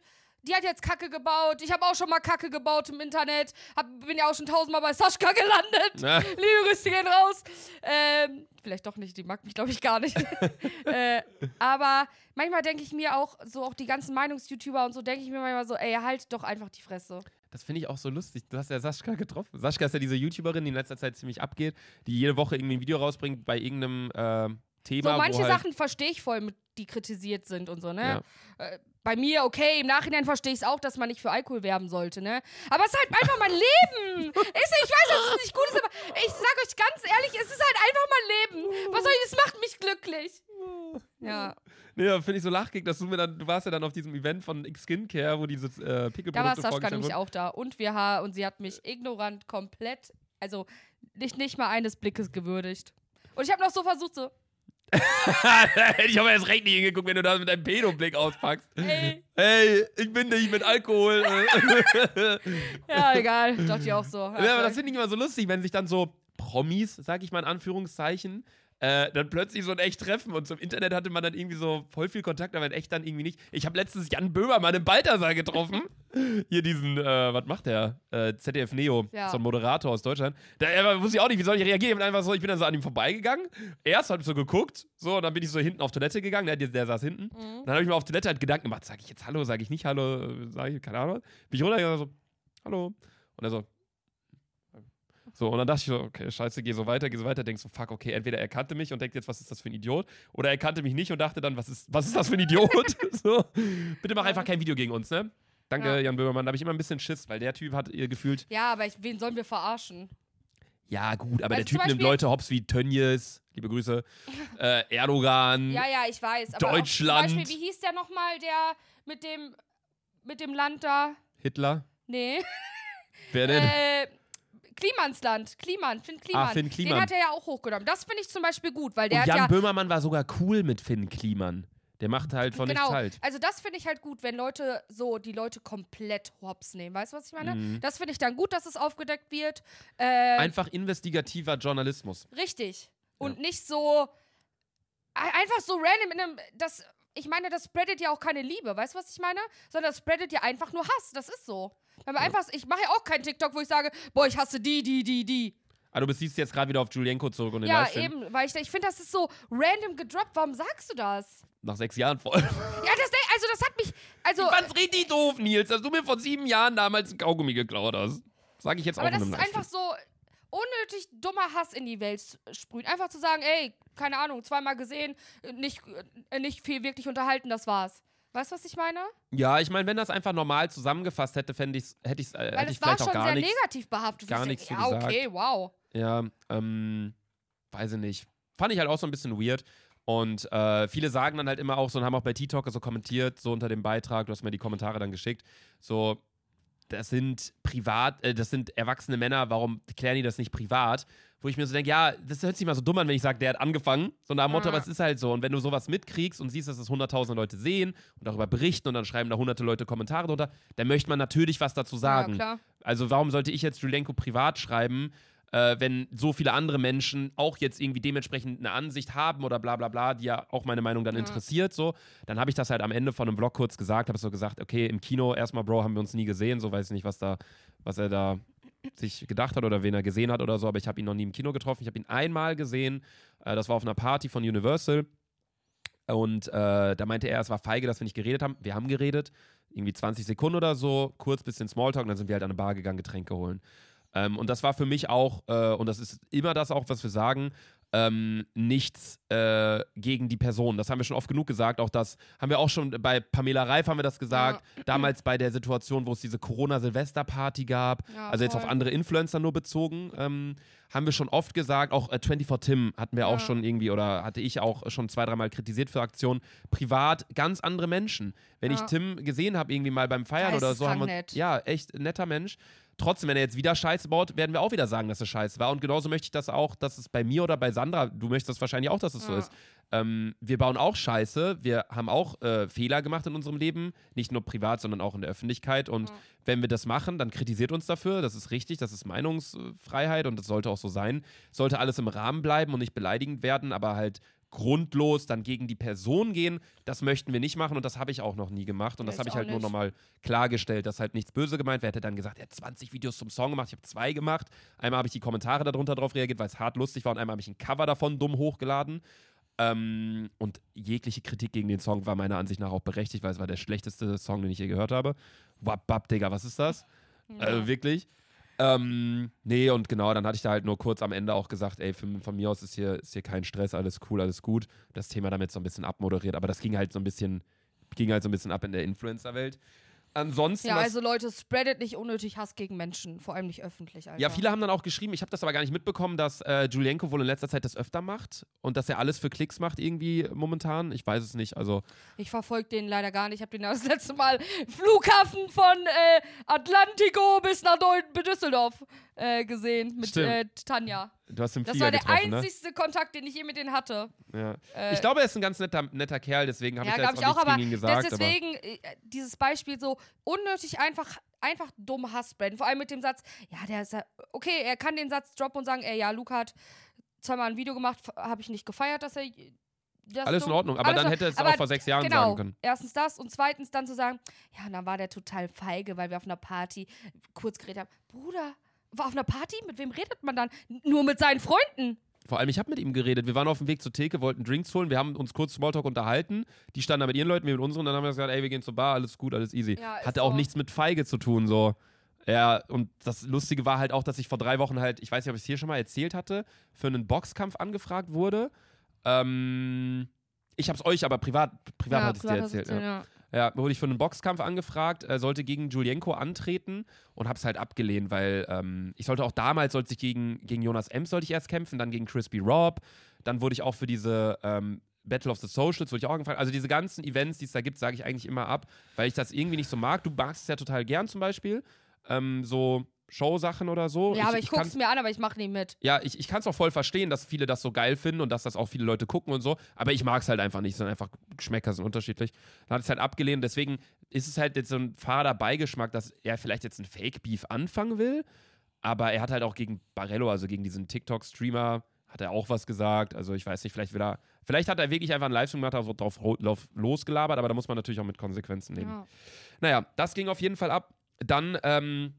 die hat jetzt Kacke gebaut. Ich habe auch schon mal Kacke gebaut im Internet. Hab, bin ja auch schon tausendmal bei Sascha gelandet. Na. Liebe Grüße gehen raus. Ähm, vielleicht doch nicht, die mag mich, glaube ich, gar nicht. äh, aber manchmal denke ich mir auch, so auch die ganzen Meinungs-YouTuber und so, denke ich mir manchmal so, ey, halt doch einfach die Fresse. Das finde ich auch so lustig. Du hast ja Sascha getroffen. Sascha ist ja diese YouTuberin, die in letzter Zeit ziemlich abgeht, die jede Woche irgendwie ein Video rausbringt bei irgendeinem äh, Thema. So, manche halt, Sachen verstehe ich voll, mit, die kritisiert sind und so, ne? Ja. Äh, bei mir, okay, im Nachhinein verstehe ich es auch, dass man nicht für Alkohol werben sollte, ne? Aber es ist halt einfach mein Leben. Ist, ich weiß, dass es nicht gut ist, aber ich sag euch ganz ehrlich, es ist halt einfach mein Leben. Was soll ich, es macht mich glücklich. Ja, Nee, da finde ich so lachgig, dass du mir dann, du warst ja dann auf diesem Event von Skincare, wo diese äh, da war Pickelprodukte Sascha nämlich auch da. Und wir ha und sie hat mich ignorant komplett, also nicht, nicht mal eines Blickes gewürdigt. Und ich habe noch so versucht, so, Hätte ich aber erst recht nicht hingeguckt, wenn du das mit deinem Pedo-Blick auspackst. ey, Hey, ich bin nicht mit Alkohol. ja, egal. Dachte ich auch so. ja, aber das finde ich immer so lustig, wenn sich dann so Promis, sag ich mal in Anführungszeichen, äh, dann plötzlich so in echt treffen und zum Internet hatte man dann irgendwie so voll viel Kontakt, aber in echt dann irgendwie nicht. Ich habe letztens Jan Böhmermann im Balthasar getroffen. Hier diesen, äh, was macht der? Äh, ZDF Neo, Ja. so ein Moderator aus Deutschland. Da äh, wusste ich auch nicht, wie soll ich reagieren. Ich bin einfach so, ich bin dann so an ihm vorbeigegegangen. Erst habe ich so geguckt, so, und dann bin ich so hinten auf Toilette gegangen. Der, der saß hinten. Mhm. Dann habe ich mir auf Toilette halt Gedanken gemacht, sage ich jetzt Hallo, sage ich nicht Hallo, sage ich, keine Ahnung. Bin ich runtergegangen und so, Hallo. Und er so, so, und dann dachte ich so, okay, scheiße, geh so weiter, geh so weiter, denkst so, fuck, okay, entweder er kannte mich und denkt jetzt, was ist das für ein Idiot, oder er kannte mich nicht und dachte dann, was ist, was ist das für ein Idiot? so, bitte mach einfach kein Video gegen uns, ne? Danke, Ja. Jan Böhmermann. Da habe ich immer ein bisschen Schiss, weil der Typ hat ihr gefühlt. Ja, aber ich, wen sollen wir verarschen? Ja, gut, aber Also der Typ nimmt Leute hops wie Tönnies, liebe Grüße, äh, Erdogan. Ja, ja, ich weiß. Aber Deutschland. Zum Beispiel, wie hieß der nochmal, der mit dem, mit dem Land da? Hitler. Nee. Wer denn? äh, Klimansland. Kliman, Finn Kliman. Ah, Finn Kliman. Den hat er ja auch hochgenommen. Das finde ich zum Beispiel gut, weil der Und Jan hat ja. Böhmermann war sogar cool mit Finn Kliman. Der macht halt von genau. nichts halt. Also das finde ich halt gut, wenn Leute so die Leute komplett hops nehmen. Weißt du, was ich meine? Mhm. Das finde ich dann gut, dass es aufgedeckt wird. Äh, Einfach investigativer Journalismus. Richtig. Und nicht so ein- einfach so random in einem das ich meine, das spreadet ja auch keine Liebe, weißt du, was ich meine? Sondern das spreadet ja einfach nur Hass, das ist so. Wenn man einfach ich mache ja auch keinen TikTok, wo ich sage, boah, ich hasse die, die, die, die. Ah, du beziehst jetzt gerade wieder auf Julienko zurück und den Ja, Livestream. eben, weil ich ich finde, das ist so random gedroppt. Warum sagst du das? Nach sechs Jahren voll. Ja, das also das hat mich also Ich fand's richtig doof, Nils, dass du mir vor sieben Jahren damals ein Kaugummi geklaut hast. Sag ich jetzt aber auch in das ist einfach so unnötig dummer Hass in die Welt sprühen. Einfach zu sagen, ey, keine Ahnung, zweimal gesehen, nicht, äh, nicht viel wirklich unterhalten, das war's. Weißt du, was ich meine? Ja, ich meine, wenn das einfach normal zusammengefasst hätte, fände ich's, hätte ich's, äh, Weil hätte es ich war vielleicht auch schon gar sehr nichts. negativ behaftet. gar Ich nichts ja, gesagt. okay, wow. Ja, ähm, weiß ich nicht. Fand ich halt auch so ein bisschen weird. Und äh, viele sagen dann halt immer auch so und haben auch bei TikTok so kommentiert, so unter dem Beitrag, du hast mir die Kommentare dann geschickt, so, das sind privat, äh, das sind erwachsene Männer, warum klären die das nicht privat? Wo ich mir so denke, ja, das hört sich mal so dumm an, wenn ich sage, der hat angefangen. So nach dem Motto, Ja. aber es ist halt so. Und wenn du sowas mitkriegst und siehst, dass es hunderttausende Leute sehen und darüber berichten und dann schreiben da hunderte Leute Kommentare drunter, dann möchte man natürlich was dazu sagen. Ja. Also warum sollte ich jetzt Julenko privat schreiben, äh, wenn so viele andere Menschen auch jetzt irgendwie dementsprechend eine Ansicht haben oder bla bla bla, die ja auch meine Meinung dann Ja. interessiert, so, dann habe ich das halt am Ende von einem Vlog kurz gesagt, habe so gesagt, okay, im Kino erstmal, Bro, haben wir uns nie gesehen, so weiß ich nicht, was da, was er da sich gedacht hat oder wen er gesehen hat oder so, aber ich habe ihn noch nie im Kino getroffen. Ich habe ihn einmal gesehen, äh, das war auf einer Party von Universal. Und äh, da meinte er, es war feige, dass wir nicht geredet haben. Wir haben geredet, irgendwie 20 Sekunden oder so, kurz bisschen Smalltalk und dann sind wir halt an eine Bar gegangen, Getränke holen. Ähm, und das war für mich auch, äh, und das ist immer das auch, was wir sagen, ähm, nichts äh, gegen die Person. Das haben wir schon oft genug gesagt. Auch das haben wir auch schon bei Pamela Reif haben wir das gesagt. Damals bei der Situation, wo es diese Corona-Silvesterparty gab, Ja, also jetzt voll. auf andere Influencer nur bezogen, ähm, haben wir schon oft gesagt. Auch äh, 24 Tim hatten wir auch Ja. schon irgendwie oder hatte ich auch schon zwei, dreimal kritisiert für Aktionen. Privat ganz andere Menschen. Wenn ich Ja. Tim gesehen habe, irgendwie mal beim Feiern oder so, haben wir, ja, echt netter Mensch. Trotzdem, wenn er jetzt wieder Scheiße baut, werden wir auch wieder sagen, dass er Scheiße war. Und genauso möchte ich das auch, dass es bei mir oder bei Sandra, du möchtest das wahrscheinlich auch, dass es so Ja. ist. Ähm, wir bauen auch Scheiße, wir haben auch äh, Fehler gemacht in unserem Leben, nicht nur privat, sondern auch in der Öffentlichkeit. Und Ja. wenn wir das machen, dann kritisiert uns dafür. Das ist richtig, das ist Meinungsfreiheit und das sollte auch so sein. Sollte alles im Rahmen bleiben und nicht beleidigend werden, aber halt grundlos dann gegen die Person gehen, das möchten wir nicht machen und das habe ich auch noch nie gemacht und Ja, das habe ich halt auch nur nicht. nochmal klargestellt, dass halt nichts böse gemeint. Wer hätte dann gesagt, er hat 20 Videos zum Song gemacht, ich habe zwei gemacht. Einmal habe ich die Kommentare darunter drauf reagiert, weil es hart lustig war und einmal habe ich ein Cover davon dumm hochgeladen. Ähm, und jegliche Kritik gegen den Song war meiner Ansicht nach auch berechtigt, weil es war der schlechteste Song, den ich je gehört habe. Wap, wap, Digga, was ist das? Also wirklich. Ähm, nee, und genau, dann hatte ich da halt nur kurz am Ende auch gesagt, ey, für, von mir aus ist hier, ist hier kein Stress, alles cool, alles gut. Das Thema damit so ein bisschen abmoderiert, aber das ging halt so ein bisschen, ging halt so ein bisschen ab in der Influencer-Welt. Ansonsten, Ja, also Leute, spreadet nicht unnötig Hass gegen Menschen, vor allem nicht öffentlich. Alter. ja, viele haben dann auch geschrieben, ich habe das aber gar nicht mitbekommen, dass äh, Julienko wohl in letzter Zeit das öfter macht und dass er alles für Klicks macht irgendwie momentan. Ich weiß es nicht, also Ich verfolge den leider gar nicht. Ich habe den das letzte Mal Flughafen von äh, Atlantico bis nach Düsseldorf äh, gesehen mit äh, Tanja. du hast Das Flieger war der ne? einzigste Kontakt, den ich je mit denen hatte. Ja. Äh, ich glaube, er ist ein ganz netter, netter Kerl, deswegen habe ja, ich da jetzt ich auch auch, gegen ihn gesagt. das deswegen äh, dieses Beispiel so unnötig einfach einfach dumm Hass spreaden. Vor allem mit dem Satz, ja, der ist ja, okay, er kann den Satz droppen und sagen, ey, ja, Luca hat zweimal ein Video gemacht, habe ich nicht gefeiert, dass er das Alles in Ordnung, aber dann hätte er es auch vor sechs Jahren genau, sagen können. Erstens das und zweitens dann zu sagen, ja, und dann war der total feige, weil wir auf einer Party kurz geredet haben. Bruder, war auf einer Party? Mit wem redet man dann? Nur mit seinen Freunden. Vor allem, ich habe mit ihm geredet. Wir waren auf dem Weg zur Theke, wollten Drinks holen. Wir haben uns kurz Smalltalk unterhalten. Die standen da mit ihren Leuten, wir mit unseren. Dann haben wir gesagt, ey, wir gehen zur Bar, alles gut, alles easy. Ja, Hatte auch so. nichts mit Feige zu tun, so. Ja, und das Lustige war halt auch, dass ich vor drei Wochen halt, ich weiß nicht, ob ich es hier schon mal erzählt hatte, für einen Boxkampf angefragt wurde. Ähm, ich habe es euch aber privat, privat hatte ich dir erzählt. Ja. Ja. Wurde ich für einen Boxkampf angefragt, äh, sollte gegen Julienko antreten und hab's halt abgelehnt, weil ähm, ich sollte auch damals, sollte ich gegen, gegen Jonas Ems sollte ich erst kämpfen, dann gegen Crispy Rob, dann wurde ich auch für diese ähm, Battle of the Socials, wurde ich auch angefragt. Also diese ganzen Events, die es da gibt, sage ich eigentlich immer ab, weil ich das irgendwie nicht so mag. Du magst es ja total gern zum Beispiel, ähm, so Showsachen oder so. Ja, aber ich, guck's kann's- mir an, aber ich mach nie mit. ja, ich, ich kann es auch voll verstehen, dass viele das so geil finden und dass das auch viele Leute gucken und so. Aber ich mag es halt einfach nicht. Es sind einfach Geschmäcker sind unterschiedlich. Dann hat es halt abgelehnt. Deswegen ist es halt jetzt so ein fader Beigeschmack, dass er vielleicht jetzt ein Fake-Beef anfangen will. Aber er hat halt auch gegen Barello, also gegen diesen TikTok-Streamer, hat er auch was gesagt. Also ich weiß nicht, vielleicht will er. Vielleicht hat er wirklich einfach einen Livestream gemacht, also drauf losgelabert, aber da muss man natürlich auch mit Konsequenzen nehmen. Ja. Naja, das ging auf jeden Fall ab. Dann, ähm,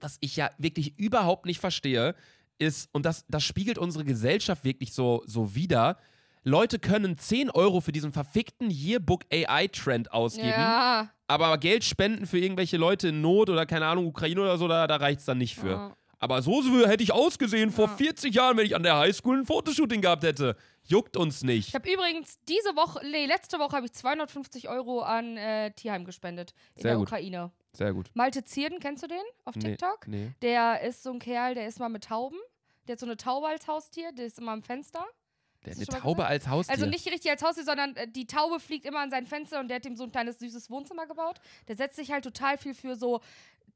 was ich ja wirklich überhaupt nicht verstehe, ist, und das, das spiegelt unsere Gesellschaft wirklich so, so wider, Leute können 10 Euro für diesen verfickten Yearbook AI-Trend ausgeben, Ja. aber Geld spenden für irgendwelche Leute in Not oder keine Ahnung, Ukraine oder so, da, da reicht es dann nicht für. Ja. Aber so hätte ich ausgesehen vor Ja. 40 Jahren, wenn ich an der Highschool ein Fotoshooting gehabt hätte. Juckt uns nicht. Ich habe übrigens diese Woche, nee, letzte Woche habe ich 250 Euro an äh, Tierheim gespendet in Sehr der gut. Ukraine. Sehr gut. Malte Zierden, kennst du den auf Nee, TikTok? Nee. Der ist so ein Kerl, der ist mal mit Tauben. Der hat so eine Taube als Haustier, der ist immer am Fenster. Der hat eine Taube als Haustier. Also nicht richtig als Haustier, sondern äh, die Taube fliegt immer an sein Fenster und der hat ihm so ein kleines süßes Wohnzimmer gebaut. Der setzt sich halt total viel für so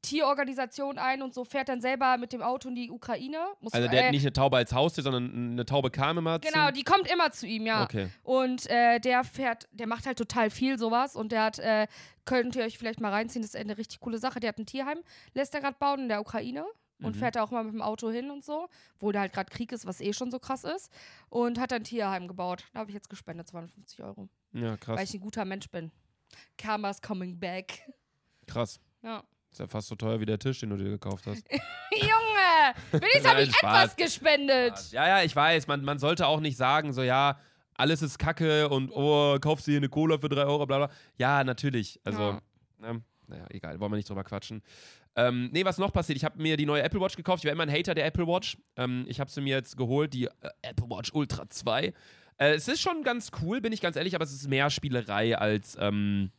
Tierorganisationen ein und so fährt dann selber mit dem Auto in die Ukraine. Muss, Also der äh, hat nicht eine Taube als Haustier, sondern eine Taube kam immer Genau, zum... die kommt immer zu ihm, ja. Okay. Und äh, der fährt, der macht halt total viel sowas und der hat, äh, könnt ihr euch vielleicht mal reinziehen, das ist eine richtig coole Sache. Der hat ein Tierheim, lässt er gerade bauen in der Ukraine und Mhm. fährt da auch mal mit dem Auto hin und so, wo da halt gerade Krieg ist, was eh schon so krass ist. Und hat ein Tierheim gebaut. Da habe ich jetzt gespendet, 250 Euro. Ja, Weil krass. ich ein guter Mensch bin. Karma's coming back. Krass. Ja. Ist ja fast so teuer wie der Tisch, den du dir gekauft hast. Junge! Wenigstens habe ich Spaß. etwas gespendet. ja, ja, ich weiß. Man, man sollte auch nicht sagen, so, ja, alles ist kacke und, oh, kaufst du hier eine Cola für 3 Euro, bla, bla. Ja, natürlich. Also, Ja. ne, naja, egal. Wollen wir nicht drüber quatschen. Ähm, nee, was noch passiert? Ich habe mir die neue Apple Watch gekauft. Ich war immer ein Hater der Apple Watch. Ähm, ich habe sie mir jetzt geholt, die äh, Apple Watch Ultra 2. Äh, es ist schon ganz cool, bin ich ganz ehrlich, aber es ist mehr Spielerei als, ähm,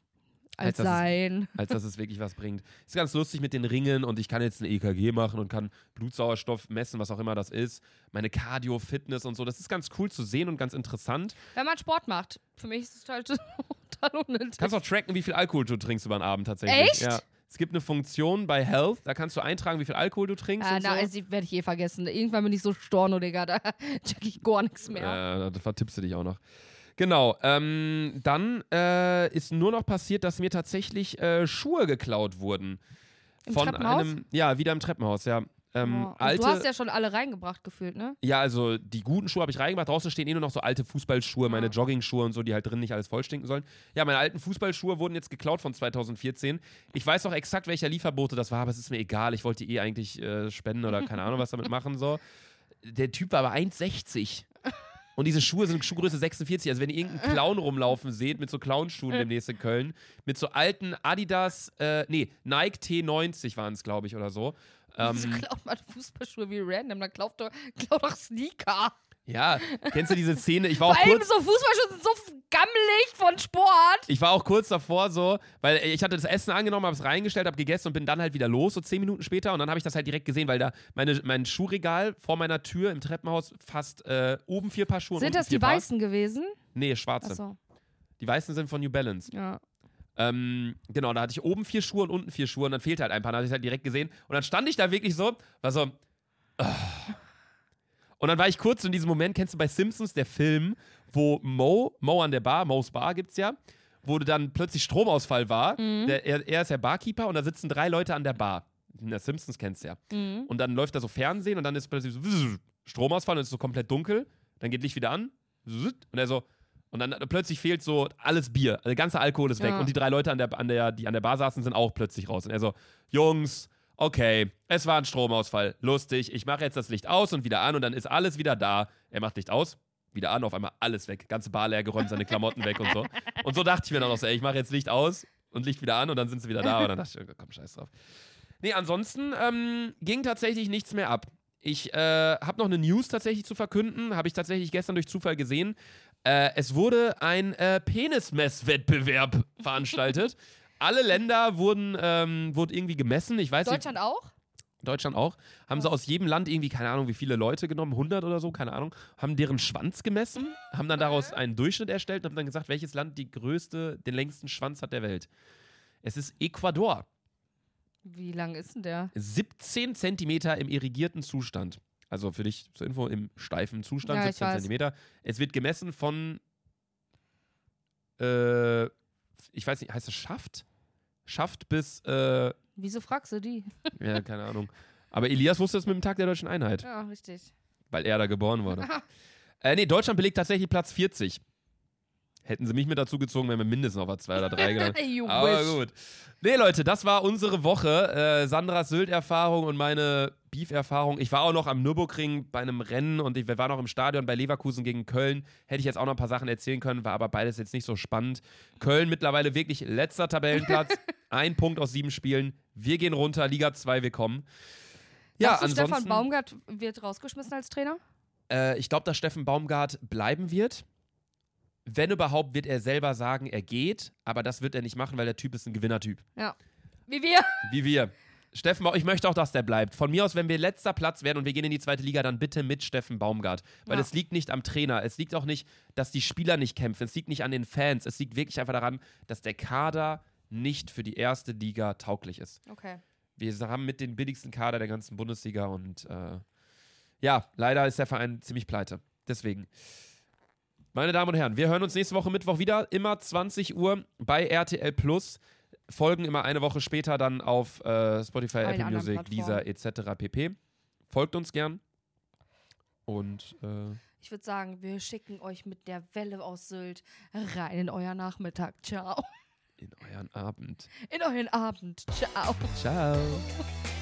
Als dass es- sein. als dass es wirklich was bringt. Ist ganz lustig mit den Ringen und ich kann jetzt ein EKG machen und kann Blutsauerstoff messen, was auch immer das ist. Meine Cardio, Fitness und so. Das ist ganz cool zu sehen und ganz interessant. Wenn man Sport macht. Für mich ist es halt total unnötig. Kannst auch tracken, wie viel Alkohol du trinkst über den Abend tatsächlich. Echt? Ja. Es gibt eine Funktion bei Health, da kannst du eintragen, wie viel Alkohol du trinkst Ah, und na, so. also, werde ich eh vergessen. Irgendwann bin ich so storno, Digga. Da check ich gar nichts mehr. Äh, da vertippst du dich auch noch. Genau, ähm, dann äh, ist nur noch passiert, dass mir tatsächlich äh, Schuhe geklaut wurden. Im von Treppenhaus? einem, ja, wieder im Treppenhaus, ja. Ähm, Oh, alte, du hast ja schon alle reingebracht gefühlt, ne? Ja, also die guten Schuhe habe ich reingemacht. Draußen stehen eh nur noch so alte Fußballschuhe, meine Ja. Jogging-Schuhe und so, die halt drin nicht alles vollstinken sollen. Ja, meine alten Fußballschuhe wurden jetzt geklaut von 2014. Ich weiß auch exakt, welcher Lieferbote das war, aber es ist mir egal. Ich wollte die eh eigentlich äh, spenden oder keine Ahnung, was damit machen so. Der Typ war aber 1,60. Und diese Schuhe sind Schuhgröße 46. Also wenn ihr irgendeinen Clown rumlaufen seht mit so Clownschuhen demnächst in Köln, mit so alten Adidas, äh, nee, Nike T90 waren es, glaube ich, oder so. Ähm, Wieso klaut man Fußballschuhe wie random? Dann klaut doch, klaut doch Sneaker. ja, kennst du diese Szene? Ich war auch Vor allem kurz. so Fußballschuhe sind so gammelig von Sport. Ich war auch kurz davor so, weil ich hatte das Essen angenommen, habe es reingestellt, habe gegessen und bin dann halt wieder los, so zehn Minuten später. Und dann habe ich das halt direkt gesehen, weil da meine, mein Schuhregal vor meiner Tür im Treppenhaus fast äh, oben vier Paar Schuhe Sind das die weißen gewesen? Nee, schwarze. Achso, Die weißen sind von New Balance. ja. Ähm, genau, da hatte ich oben vier Schuhe und unten vier Schuhe und dann fehlte halt ein paar. Dann habe ich halt direkt gesehen. Und dann stand ich da wirklich so, war so. ah. Und dann war ich kurz in diesem Moment, kennst du bei Simpsons, der Film, wo Mo, Mo an der Bar, Mo's Bar gibt's ja, wo dann plötzlich Stromausfall war. Der, er, er ist der Barkeeper und da sitzen drei Leute an der Bar. In der Simpsons kennst du ja. Mhm. Und dann läuft da so Fernsehen und dann ist plötzlich so Stromausfall und es ist so komplett dunkel. Dann geht Licht wieder an. Und er so. Und dann plötzlich fehlt so alles Bier. Also der ganze Alkohol ist weg. Ja. Und die drei Leute, an der, an der, die an der Bar saßen, sind auch plötzlich raus. Und er so, Jungs, okay, es war ein Stromausfall. Lustig, ich mache jetzt das Licht aus und wieder an und dann ist alles wieder da. Er macht Licht aus, wieder an, auf einmal alles weg. Ganze Bar leer geräumt, seine Klamotten weg und so. Und so dachte ich mir dann auch so, ey, ich mache jetzt Licht aus und Licht wieder an und dann sind sie wieder da. Und dann dachte ich, oh, komm, scheiß drauf. Nee, ansonsten ähm, ging tatsächlich nichts mehr ab. Ich äh, habe noch eine News tatsächlich zu verkünden, habe ich tatsächlich gestern durch Zufall gesehen. Äh, es wurde ein äh, Penismesswettbewerb veranstaltet. Alle Länder wurden, ähm, wurde irgendwie gemessen. Ich weiß Deutschland auch? nicht, Deutschland auch. Haben sie aus jedem Land irgendwie, keine Ahnung, wie viele Leute genommen, 100 oder so, keine Ahnung, haben deren Schwanz gemessen, haben dann daraus einen Durchschnitt erstellt und haben dann gesagt, welches Land die größte, den längsten Schwanz hat der Welt. Es ist Ecuador. Wie lang ist denn der? 17 Zentimeter im irrigierten Zustand. Also für dich zur Info, im steifen Zustand, Ja, ich 17 weiß. Zentimeter. Es wird gemessen von, äh, ich weiß nicht, heißt das Schaft? Schaft bis, äh, Wieso fragst du die? ja, keine Ahnung. Aber Elias wusste es mit dem Tag der Deutschen Einheit, Ja, richtig. weil er da geboren wurde. äh, nee, Deutschland belegt tatsächlich Platz 40. Hätten sie mich mit dazu gezogen, wären wir mindestens auf der 2 oder 3 gelandet. You Aber wish. gut. Nee, Leute, das war unsere Woche. Äh, Sandras Sylt-Erfahrung und meine Beef-Erfahrung. Ich war auch noch am Nürburgring bei einem Rennen und ich war noch im Stadion bei Leverkusen gegen Köln. Hätte ich jetzt auch noch ein paar Sachen erzählen können, war aber beides jetzt nicht so spannend. Köln mittlerweile wirklich letzter Tabellenplatz. ein Punkt aus sieben Spielen. Wir gehen runter, Liga 2, wir kommen. Ja, du, ansonsten. Stefan Baumgart wird rausgeschmissen als Trainer? Äh, ich glaube, dass Steffen Baumgart bleiben wird. Wenn überhaupt, wird er selber sagen, er geht, aber das wird er nicht machen, weil der Typ ist ein Gewinnertyp. Ja. Wie wir. Wie wir. Steffen, ich möchte auch, dass der bleibt. Von mir aus, wenn wir letzter Platz werden und wir gehen in die zweite Liga, dann bitte mit Steffen Baumgart. Weil Ja. es liegt nicht am Trainer. Es liegt auch nicht, dass die Spieler nicht kämpfen. Es liegt nicht an den Fans. Es liegt wirklich einfach daran, dass der Kader nicht für die erste Liga tauglich ist. Okay. Wir haben mit den billigsten Kader der ganzen Bundesliga und äh, ja, leider ist der Verein ziemlich pleite. Deswegen. Meine Damen und Herren, wir hören uns nächste Woche Mittwoch wieder, immer 20 Uhr bei RTL Plus. Folgen immer eine Woche später dann auf äh, Spotify, Allen Apple Music. Deezer etc. pp. Folgt uns gern. Und äh, Ich würde sagen, wir schicken euch mit der Welle aus Sylt rein in euer Nachmittag. Ciao. in euren Abend. In euren Abend. Ciao. Ciao.